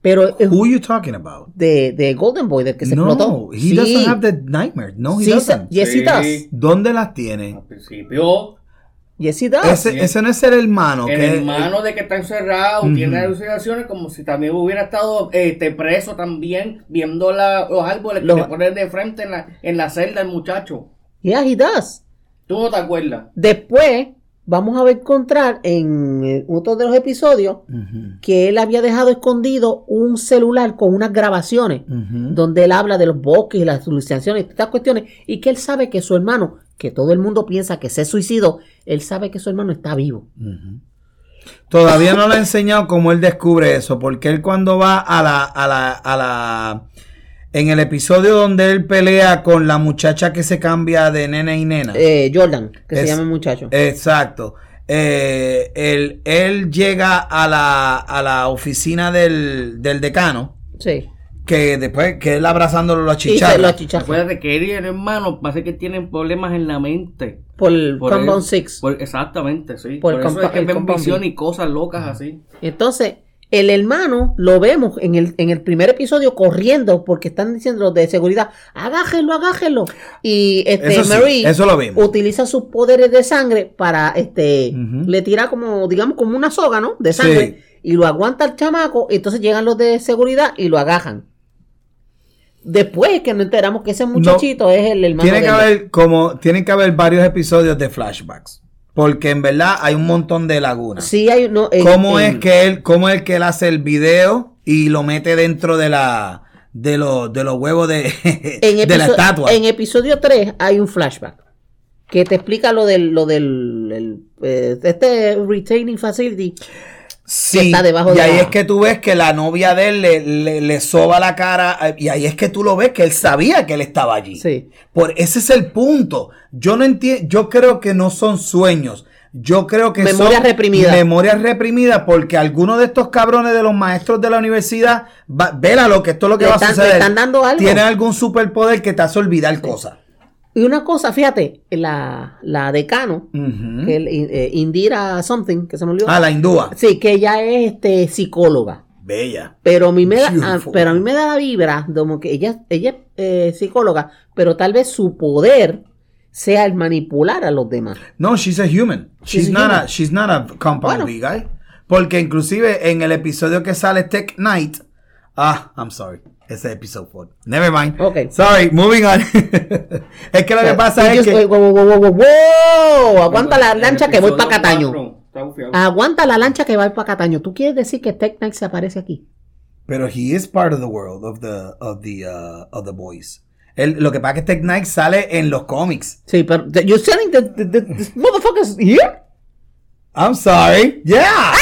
Pero Who are you talking about? de, de Golden Boy, del que se no, explotó. he doesn't have the nightmare. No, he Sí, doesn't. yes, he does. ¿Dónde las tiene? Al principio, Yes, he does. Ese, sí. ese no es el hermano. el que- hermano de que está encerrado tiene alucinaciones como si también hubiera estado este, preso también viendo la- los árboles que Los- le ponen de frente en la, en la celda el muchacho. Yeah, he does. ¿Tú no te acuerdas? Después, vamos a encontrar en eh, otro de los episodios que él había dejado escondido un celular con unas grabaciones. donde él habla de los bosques y las alucinaciones y estas cuestiones, y que él sabe que su hermano, que todo el mundo piensa que se suicidó, él sabe que su hermano está vivo. Todavía no le he enseñado cómo él descubre eso, porque él cuando va a la, a la, a la, en el episodio donde él pelea con la muchacha que se cambia de nena y nena. Eh, Jordan, que se llama el muchacho. Exacto. Eh, él, él llega a la, a la oficina del, del decano, sí. que después que él abrazándolo lo achicharra. Acuérdate que él y el hermano parece que tienen problemas en la mente. por el Por Compound eso- Six. por- exactamente, sí. Por Por, el eso es que ven visión y cosas locas así. Entonces, el hermano lo vemos en el, en el primer episodio corriendo porque están diciendo los de seguridad, agájenlo, agájenlo. Y este Eso sí, Marie eso lo vimos. utiliza sus poderes de sangre para este le tira como, digamos, como una soga, ¿no? De sangre. Y lo aguanta el chamaco. Y entonces llegan los de seguridad y lo agajan. Después que nos enteramos que ese muchachito es el hermano Tiene que haber como tienen que haber varios episodios de flashbacks, porque en verdad hay un montón de lagunas. Sí, hay no, en- ¿Cómo en- es que él, cómo es que él hace el video y lo mete dentro de la de los de los huevos de, en de la estatua? En episodio 3 hay un flashback que te explica lo del, lo del el, eh, este retaining facility. Sí, está debajo y de ahí la- es que tú ves que la novia de él le, le, le soba la cara y ahí es que tú lo ves que él sabía que él estaba allí. Sí. Por ese es el punto. Yo no entiendo, yo creo que no son sueños. Yo creo que Memorias son reprimidas. memorias reprimidas porque algunos de estos cabrones de los maestros de la universidad, va, vélalo que esto es lo que Le va están- a suceder. están dando algo. Tienen algún superpoder que te hace olvidar cosas. Y una cosa, fíjate, la, la decano, que el, eh, Indira something, que se me olvidó. Ah, la hindúa. Sí, que ella es este, psicóloga. Bella. Pero a mí me da, Beautiful. a- pero a mí me da la vibra como que ella, ella es eh, psicóloga, pero tal vez su poder sea el manipular a los demás. No, she's a human. She's, not human. a she's not a compound Bueno. Guy. Porque inclusive en el episodio que sale Tech Knight, ah, I'm sorry. Ese es episodio 4. Never mind. Ok. Sorry, moving on. es que lo que pasa es que wow, wow, wow, wow, Aguanta la El lancha que voy para Cataño. Aguanta la lancha que va para Cataño. ¿Tú quieres decir que Tech Knight se aparece aquí? pero he is part of the world of the of the uh, of the boys. Él- lo que pasa es que Tech Knight sale en los cómics. Sí, pero you're saying that the, the, this motherfucker's here? I'm sorry. Yeah.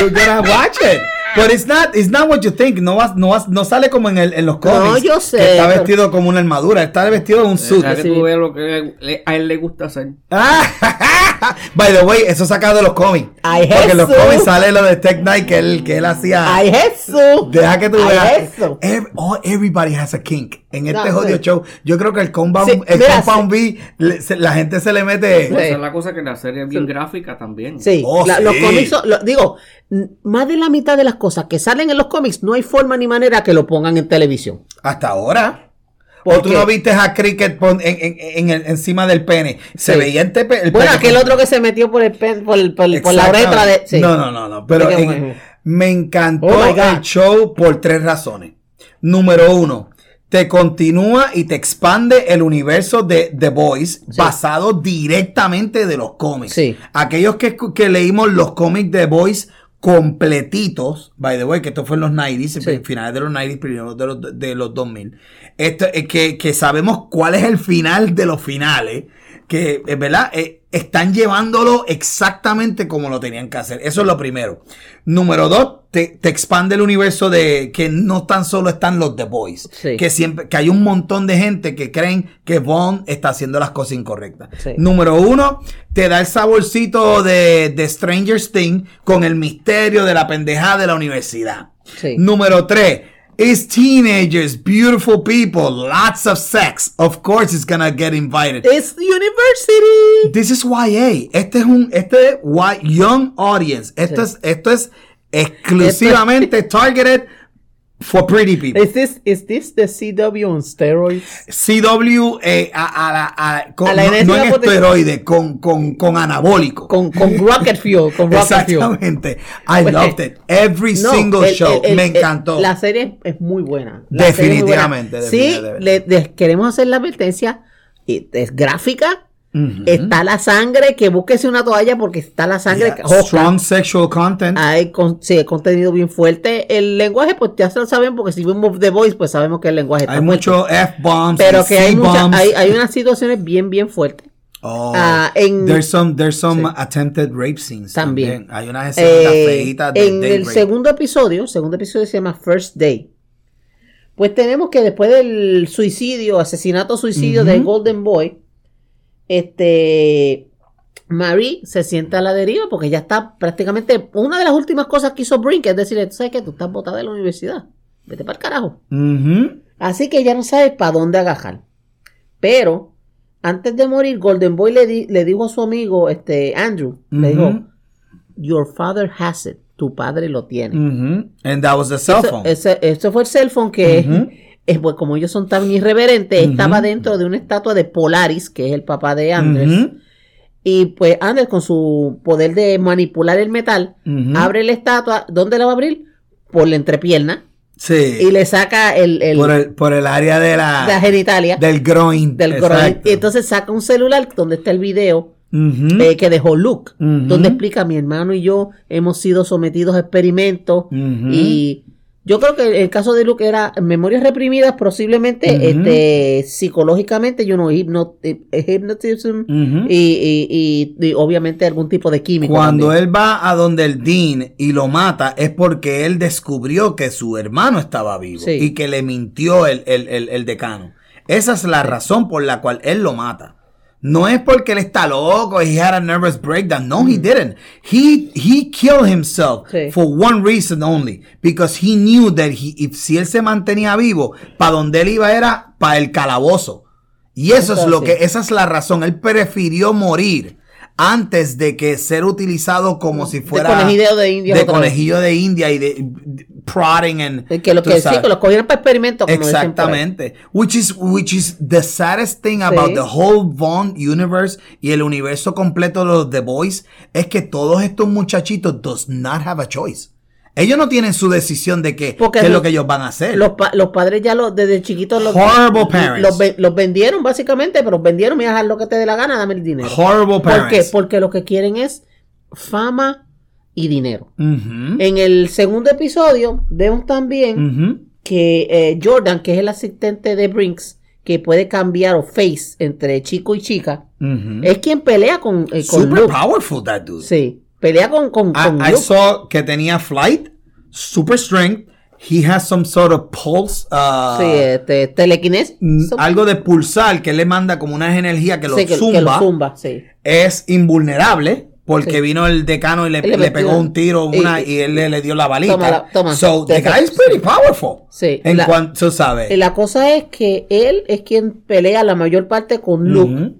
You're gonna watch it. But it's not, it's not what you think. No, vas, no, vas, no sale como en, el, en los cómics. yo sé, que está pero- vestido como una armadura. Está vestido de un suit. Deja que Sí. tú veas lo que le- a él le gusta hacer. By the way, eso sacado de los cómics. Ay, Porque en los Jesús. cómics sale lo de Tech Knight que él, que él hacía. ¡Ay, Jesús! Deja que tú Ay, veas. eso. Ev- oh, everybody has a kink. En este jodido sí. show, yo creo que el compound, Sí, el mira, compound B, le- se- la gente se le mete. Sí. Esa es la cosa que la serie es bien gráfica también. Sí, Oh, la- los sí. cómics, son- lo- digo, más de la mitad de las cosas que salen en los cómics no hay forma ni manera que lo pongan en televisión. Hasta ahora. ¿Por O tú qué? no viste a Cricket en, en- encima del pene. Se Sí. veía el, tepe, el Bueno, pene aquel otro que se metió por el pen- por, el- por el- por la uretra de. sí. No, no, no, no. Pero me encantó Oh el show por tres razones. Número uno, te continúa y te expande el universo de The Boys basado directamente de los cómics. Sí. Aquellos que, que leímos los cómics de The Boys completitos, by the way, que esto fue en los 90s, Sí. finales de los 90s, primeros de los, de los 2000, esto, es que, que sabemos cuál es el final de los finales, que, es verdad, Eh, están llevándolo exactamente como lo tenían que hacer. Eso es lo primero. Número dos, te, te expande el universo de que no tan solo están los The Boys, Sí. que siempre, que hay un montón de gente que creen que Bond está haciendo las cosas incorrectas. Sí. Número uno, te da el saborcito de, de Stranger Things con el misterio de la pendejada de la universidad. Sí. Número tres, it's teenagers, beautiful people, lots of sex. Of course it's gonna get invited. It's University. This is YA. Este es un, este es Y- Young Audience. Esto Sí. es, esto es exclusivamente targeted for pretty people. Is this, is this the CW on steroids? CW eh, a, a la, a- con- A la no, no en esteroide, con, con, con anabólico. Con, con Rocket Fuel. Con Rocket Fuel. Exactamente. I Pues, loved it. Every No, single el- show. el- Me el- encantó. La serie es muy buena. La es muy buena. Definitivamente, Sí, definitivamente. le, le queremos hacer la advertencia. Es gráfica. Está la sangre. Que búsquese una toalla porque está la sangre. Yeah, Strong sexual content. Hay con, sí, contenido bien fuerte. El lenguaje, pues ya se lo saben, porque si vemos The Voice, pues sabemos que el lenguaje está hay fuerte. mucho F-bombs. Pero que hay, mucha- hay, hay unas situaciones bien, bien fuertes. Oh, Ah, en- there's some, there's some Sí. attempted rape scenes También. también. Hay unas escenas Eh, feitas de en el rape. segundo episodio, segundo episodio se llama First Day. Pues tenemos que después del suicidio, asesinato suicidio Ujú. de Golden Boy, este Marie se siente a la deriva porque ya está prácticamente una de las últimas cosas que hizo Brink es decirle, tú sabes que tú estás botada de la universidad, vete para el carajo. Así que ya no sabe para dónde agajar. Pero antes de morir, Golden Boy le, di- le dijo a su amigo, este Andrew, le dijo, Your father has it. Tu padre lo tiene. Ujú. And that was the cell Eso- phone. ese, ese fue el cell phone que. Es, pues, como ellos son tan irreverentes, estaba dentro de una estatua de Polaris, que es el papá de Anders. Ujú. Y pues Anders, con su poder de manipular el metal, abre la estatua. ¿Dónde la va a abrir? Por la entrepierna. Sí. Y le saca el, el- por, el, por el área de la, la genitalia del groin. del groin. Y entonces saca un celular donde está el video eh, que dejó Luke, donde explica mi hermano y yo hemos sido sometidos a experimentos y yo creo que el caso de Luke era memorias reprimidas, posiblemente este, psicológicamente, yo no, hipno, eh, Ujú. y, y- y- y obviamente algún tipo de químico. Cuando también. él va a donde el Dean y lo mata es porque él descubrió que su hermano estaba vivo Sí. y que le mintió el, el- el- el decano. Esa es la razón por la cual él lo mata. No es porque él está loco, he had a nervous breakdown. No, he didn't. He, he killed himself Mm. Sí. for one reason only. Because he knew that he, if, si él se mantenía vivo, para donde él iba era para el calabozo. Y eso es lo que, esa es la razón. Él prefirió morir antes de que ser utilizado como si fuera conejillo de India conejillo de India y de, de prodding and Que lo que sí, sabes. que los cogieron para experimentos. Exactamente. Which is, which is the saddest thing Sí. about the whole Vaughn universe y el universo completo de los The Boys es que todos estos muchachitos does not have a choice. Ellos no tienen su decisión de qué, es lo que ellos van a hacer. Los, pa- los padres ya los, desde chiquitos los, Horrible parents. los, ve- los vendieron básicamente, pero los vendieron, mira, haz lo que te dé la gana, dame el dinero. Horrible ¿Por qué? parents. Porque lo que quieren es fama y dinero. En el segundo episodio vemos también que eh, Jordan, que es el asistente de Brinks, que puede cambiar o face entre chico y chica, es quien pelea con, eh, con Super Luke. powerful that dude. Sí, pelea con, con, con I, I saw que tenía flight, super strength. He has some sort of pulse. uh, Sí, este, telequinesis. mm, algo de pulsar que le manda como unas energías que lo Sí, que, zumba. que lo zumba, sí. Es invulnerable porque Sí. vino el decano y le, pegó un tiro y- una, y, él le, le dio la balita. Toma la- toma. so the guy is pretty powerful. Sí, En la- cuanto, tú sabes. La cosa es que él es quien pelea la mayor parte con Luke.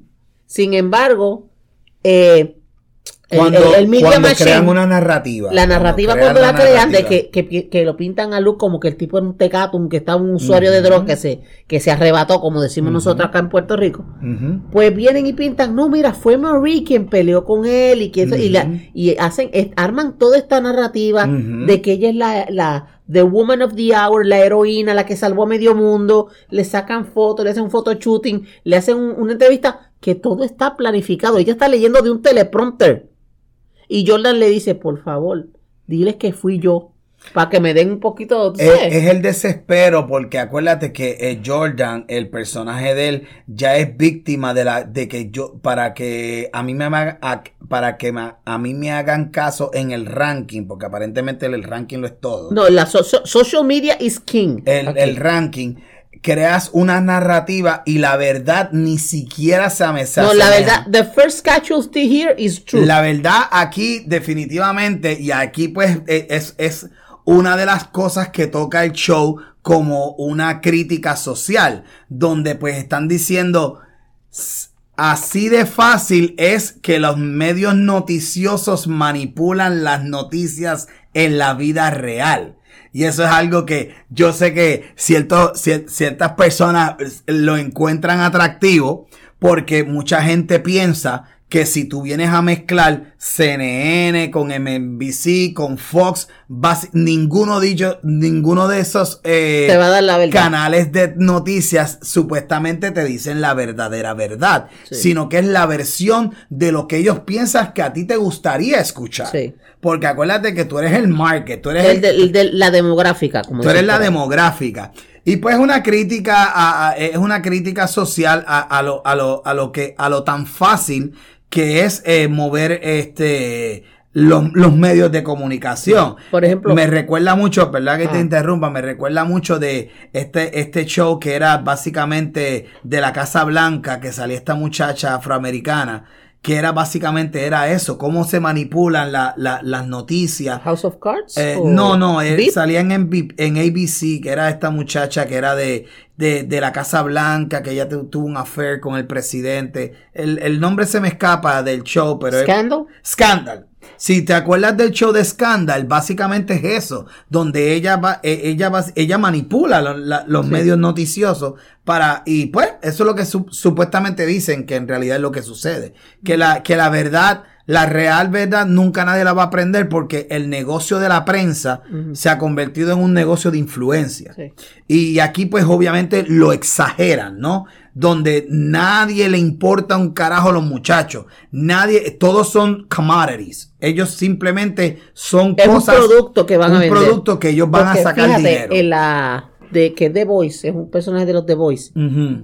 Sin embargo, eh, Cuando, el, el Media cuando Machine, crean una narrativa. la narrativa crean cuando la crean de que, que, lo pintan a Luke como que el tipo era un tecatum, que está un usuario de Ujú. droga que se, que se arrebató, como decimos nosotros acá en Puerto Rico. Pues vienen y pintan, no, mira, fue Marie quien peleó con él y que eso, y, la, y hacen, es- arman toda esta narrativa de que ella es la, la The Woman of the Hour, la heroína, la que salvó a medio mundo, le sacan fotos, le hacen un photo shooting, le hacen un- una entrevista, que todo está planificado. Ella está leyendo de un teleprompter. Y Jordan le dice, por favor, diles que fui yo, para que me den un poquito, tú Es, es el desespero porque acuérdate que eh, Jordan, el personaje de él, ya es víctima de la de que yo para que a mí me haga- a- para que a mí me hagan caso en el ranking, porque aparentemente el, el ranking lo es todo. No, la so- so- social media is king. el ranking creas una narrativa y la verdad ni siquiera se me No, la verdad, the first casualty here is true. La verdad, aquí definitivamente, y aquí pues e- es, es una de las cosas que toca el show como una crítica social, donde pues están diciendo, "S- así de fácil es que los medios noticiosos manipulan las noticias en la vida real. Y eso es algo que yo sé que cierto, cier- ciertas personas lo encuentran atractivo porque mucha gente piensa que si tú vienes a mezclar CNN con MNBC, con Fox, ninguno de ellos, ninguno de esos eh, canales de noticias supuestamente te dicen la verdadera verdad, Sí. sino que es la versión de lo que ellos piensan que a ti te gustaría escuchar. Sí. Porque acuérdate que tú eres el market, tú eres El el- de, el de la demográfica, como Tú eres la demográfica. Y pues una crítica, a- a- es una crítica social a, a lo, a, lo, a lo que, a lo tan fácil que es eh, mover este los, los medios de comunicación. Por ejemplo- me recuerda mucho, ¿verdad que te Ah. interrumpa? Me recuerda mucho de este, este show que era básicamente de la Casa Blanca, que salía esta muchacha afroamericana, que era básicamente era eso, cómo se manipulan la- la- las noticias. House of Cards. Eh, no, no, VIP? salían en, en ABC, que era esta muchacha que era de, de, de la Casa Blanca, que ella tu- tuvo un affair con el presidente. El, el nombre se me escapa del show, pero es Scandal. Scandal. Si te acuerdas del show de Scandal, básicamente es eso, donde ella va, eh, ella va, ella manipula lo- la- los Sí. medios noticiosos para, y pues, eso es lo que su- supuestamente dicen que en realidad es lo que sucede. Que la, que la verdad, la real verdad nunca nadie la va a aprender porque el negocio de la prensa se ha convertido en un negocio de influencia. Sí. Y aquí pues obviamente lo exageran, ¿no? Donde nadie le importa un carajo a los muchachos. Nadie, todos son commodities. Ellos simplemente son Es un cosas. producto que van a un vender. producto que ellos van Porque a sacar fíjate, dinero. En la de que The Voice es un personaje de los The Voice.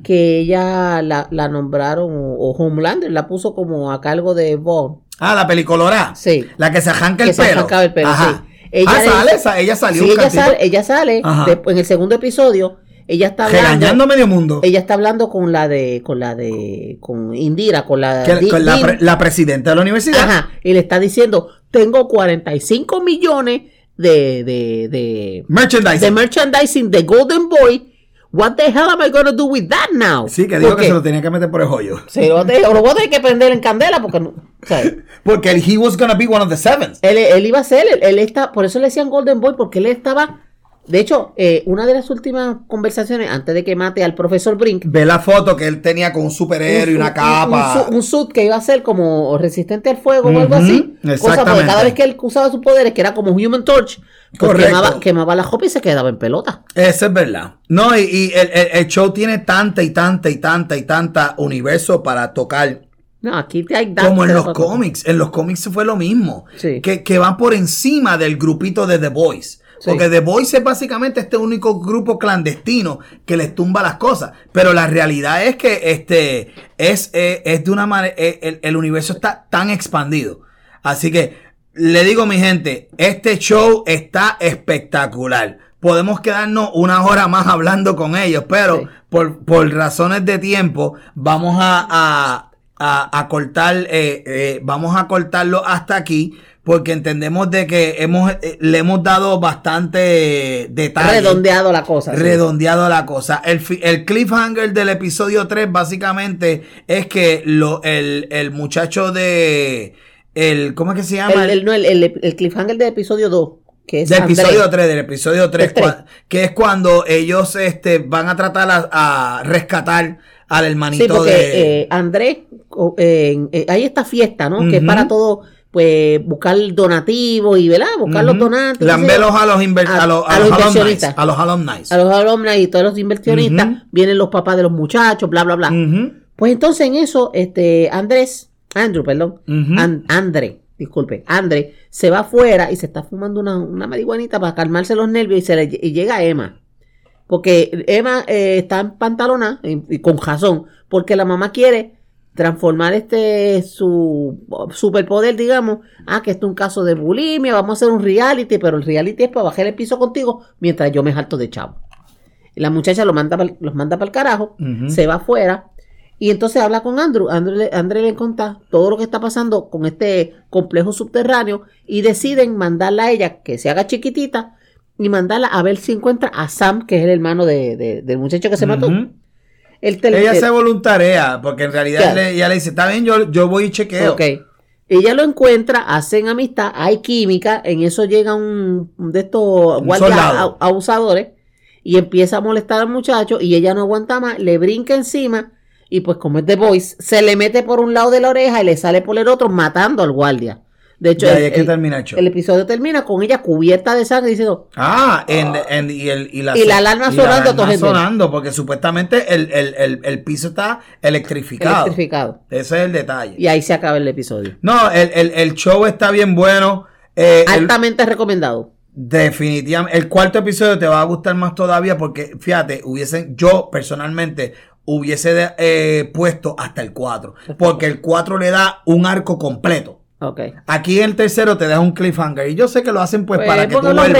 Que ella la, la nombraron, o, o Homelander la puso como a cargo de Vaughn. Ah, la pelicolora. Sí. La que se arranca el Que se pelo. arrancaba el pelo, Ajá. sí. Ella ah, le sale, esa- ella salió Sí, un ella sale, ella sale después, en el segundo episodio. Ella está hablando. medio mundo. Ella está hablando con la de, con la de, con Indira, con la, Que- Di- con la, pre- la presidenta de la universidad. Ajá, y le está diciendo, tengo 45 millones de, de, de, Merchandising. de merchandising de Golden Boy what the hell am I gonna do with that now? Sí, que dijo Porque- que se lo tenía que meter por el hoyo. Sí, lo, lo voy a tener que prender en candela porque no, o sea, Porque él- he was gonna be one of the sevens. él, él iba a ser, él, él está, por eso le decían Golden Boy, porque él estaba, de hecho, eh, una de las últimas conversaciones antes de que mate al profesor Brink, Ve la foto que él tenía con un superhéroe y un- una un- capa. Un, su- un suit que iba a ser como resistente al fuego o algo así. Cosa porque cada vez que él usaba sus poderes, que era como Human Torch, pues Correcto. quemaba, quemaba la ropa y se quedaba en pelota. Eso es verdad. No, y, y el, el- el show tiene tanta y tanta y tanta y tanta universo para tocar. No, aquí te hay Como en los cómics. En los cómics fue lo mismo. Sí. Que, que van por encima del grupito de The Boys. Sí. Porque The Boys es básicamente este único grupo clandestino que les tumba las cosas. Pero la realidad es que este es, es de una manera. el, el universo está tan expandido. Así que le digo, mi gente, este show está espectacular. Podemos quedarnos una hora más hablando con ellos, pero Sí. por, por razones de tiempo, vamos a, a, a- a cortar, eh, eh, vamos a cortarlo hasta aquí, porque entendemos de que hemos, eh, le hemos dado bastante detalle. redondeado la cosa. sí. Redondeado la cosa. El, el cliffhanger del episodio 3 básicamente es que lo, el, el muchacho de... El, ¿Cómo es que se llama? El, el- no, el, el- cliffhanger del episodio 2, que es Del episodio 3, del episodio 3, El tres. cua- que es cuando ellos este, van a tratar a, a rescatar al Sí, hermanito porque de... eh, Andrés, eh, eh, hay esta fiesta, ¿no? Que es para todo, pues, buscar donativos y, ¿verdad? Buscar los donantes. Lambelos a los, A- a los, a alumni. inversionistas. A los alumni. A los alumnos y todos los inversionistas, vienen los papás de los muchachos, bla, bla, bla. Pues entonces en eso, este, Andrés, Andrew, perdón, ujú. An- André, disculpe, André se va afuera y se está fumando una, una marihuanita para calmarse los nervios y, se le, y llega Emma. Porque Emma eh, está en pantalona y, y con razón, porque la mamá quiere transformar este su superpoder, digamos, ah, que esto es un caso de bulimia, vamos a hacer un reality, pero el reality es para bajar el piso contigo mientras yo me salto de chavo. La muchacha lo manda los manda para el carajo, se va afuera y entonces habla con Andrew. Andrew le, Andrew le cuenta todo lo que está pasando con este complejo subterráneo y deciden mandarla a ella que se haga chiquitita y mandarla a ver si encuentra a Sam, que es el hermano de, de- del muchacho que se mató. El Ella el- se voluntarea, porque en realidad Claro. le- ella le dice, está bien, yo, yo voy y chequeo. Ok. Ella lo encuentra, hacen amistad, hay química, en eso llega un, un de estos Un guardias soldado. a- abusadores y empieza a molestar al muchacho y ella no aguanta más, le brinca encima y pues como es The Voice, se le mete por un lado de la oreja y le sale por el otro matando al guardia. De hecho, el, es que el- termina el show. el episodio termina con ella cubierta de sangre diciendo, Ah, en- en- y, el, y, la, Y la alarma y sonando, alarma gente. sonando, porque supuestamente el, el, el, el piso está electrificado. electrificado. Ese es el detalle. Y ahí se acaba el episodio. No, el, el, el show está bien bueno. Eh, Altamente recomendado. definitivamente. El cuarto episodio te va a gustar más todavía porque, fíjate, hubiesen, yo personalmente hubiese eh, puesto hasta el 4. Porque el 4 le da un arco completo. Ok. Aquí en el tercero te deja un cliffhanger. Y yo sé que lo hacen pues, Pues, para que tú vuelvas.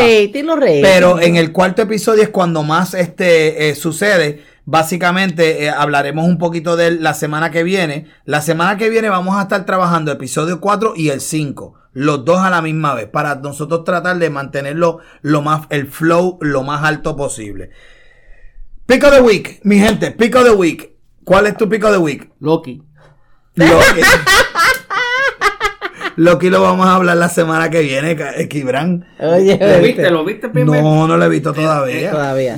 Pero en el cuarto episodio es cuando más este eh, sucede. Básicamente eh, hablaremos un poquito de la semana que viene. La semana que viene vamos a estar trabajando episodio 4 y el 5. Los dos a la misma vez. Para nosotros tratar de mantenerlo lo más, el flow lo más alto posible. Pick of the week, mi gente, pick of the week. ¿Cuál es tu pick of the week? Loki. Loki. Loki lo vamos a hablar la semana que viene, eh, Kibran. Oye, ¿Lo viste? ¿Lo viste primero? No, no lo he visto todavía. todavía.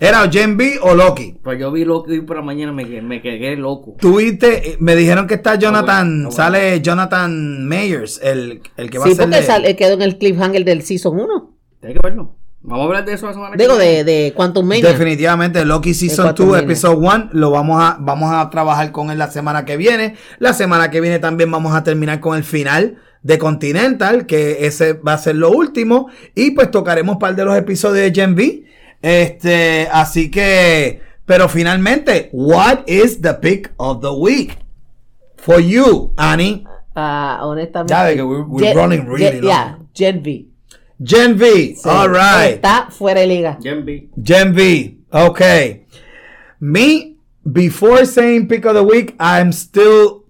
¿Era Gen B o Loki? Pues yo vi Loki hoy por la mañana me, quedé- me quedé loco. Tuviste, eh, me dijeron que está Jonathan, bueno, sale Jonathan Mayers, el, el que va Sí, a ser porque de- sal- eh, quedó en el cliffhanger del Season 1. Tienes que verlo. Vamos a hablar de eso la semana que Digo, viene. de, de Quantum Mania. Definitivamente Loki Season cuatro 2, miles. Episode 1, lo vamos a, vamos a trabajar con él la semana que viene. La semana que viene también vamos a terminar con el final de Continental, que ese va a ser lo último. Y pues tocaremos par de los episodios de Gen V. Este, así que, pero finalmente, what is the pick of the week? For you, Annie. Ah, honestamente. Ya ve que we're- we're running really Gen- long. yeah, Gen V. Gen V, Sí, all right. Está fuera de liga. Gen B. Gen V. Okay. Me, before saying pick of the week, I'm still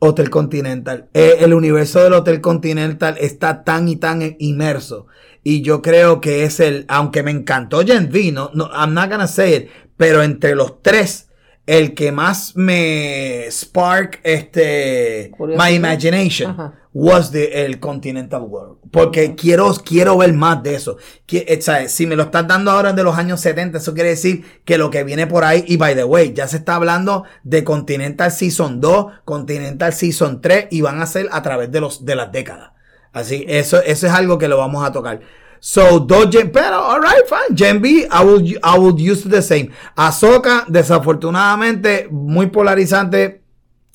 Hotel Continental. Eh, el universo del Hotel Continental está tan y tan inmerso. Y yo creo que es el, aunque me encantó Gen V, no, no, I'm not gonna say it, pero entre los tres, el que más me spark este my imagination Ajá. Was the, el Continental World. Porque quiero, quiero ver más de eso. Que, eh, ¿sabes? Si me lo estás dando ahora de los años 70, eso quiere decir que lo que viene por ahí, y by the way, ya se está hablando de Continental Season 2, Continental Season 3, y van a ser a través de, los, de las décadas. Así, eso, eso es algo que lo vamos a tocar. So, dos Gen, pero, alright, fine. Gen B, I would, I would use the same. Ahsoka, desafortunadamente, muy polarizante.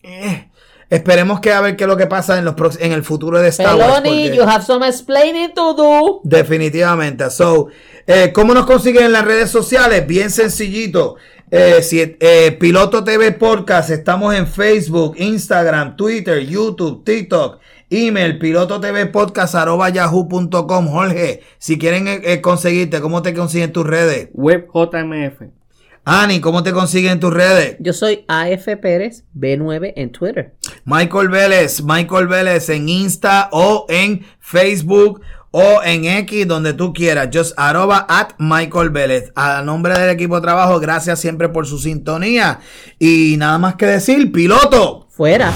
Eh, esperemos que a ver qué es lo que pasa en, los en el futuro de Star Wars. Peloni, you have some explaining to do. Definitivamente. So, eh, ¿cómo nos consiguen en las redes sociales? Bien sencillito. Eh, si, eh, Piloto TV Podcast, estamos en Facebook, Instagram, Twitter, YouTube, TikTok, email, piloto TV Podcast, arroba yahoo.com. Jorge, si quieren eh, conseguirte, ¿cómo te consiguen tus redes? Web JMF. Ani, ¿cómo te consiguen tus redes? Yo soy AF Pérez B9 en Twitter. Michael Vélez, Michael Vélez en Insta o en Facebook o en X, donde tú quieras. Just arroba at Michael Vélez. A nombre del equipo de trabajo, gracias siempre por su sintonía. Y nada más que decir, piloto. Fuera.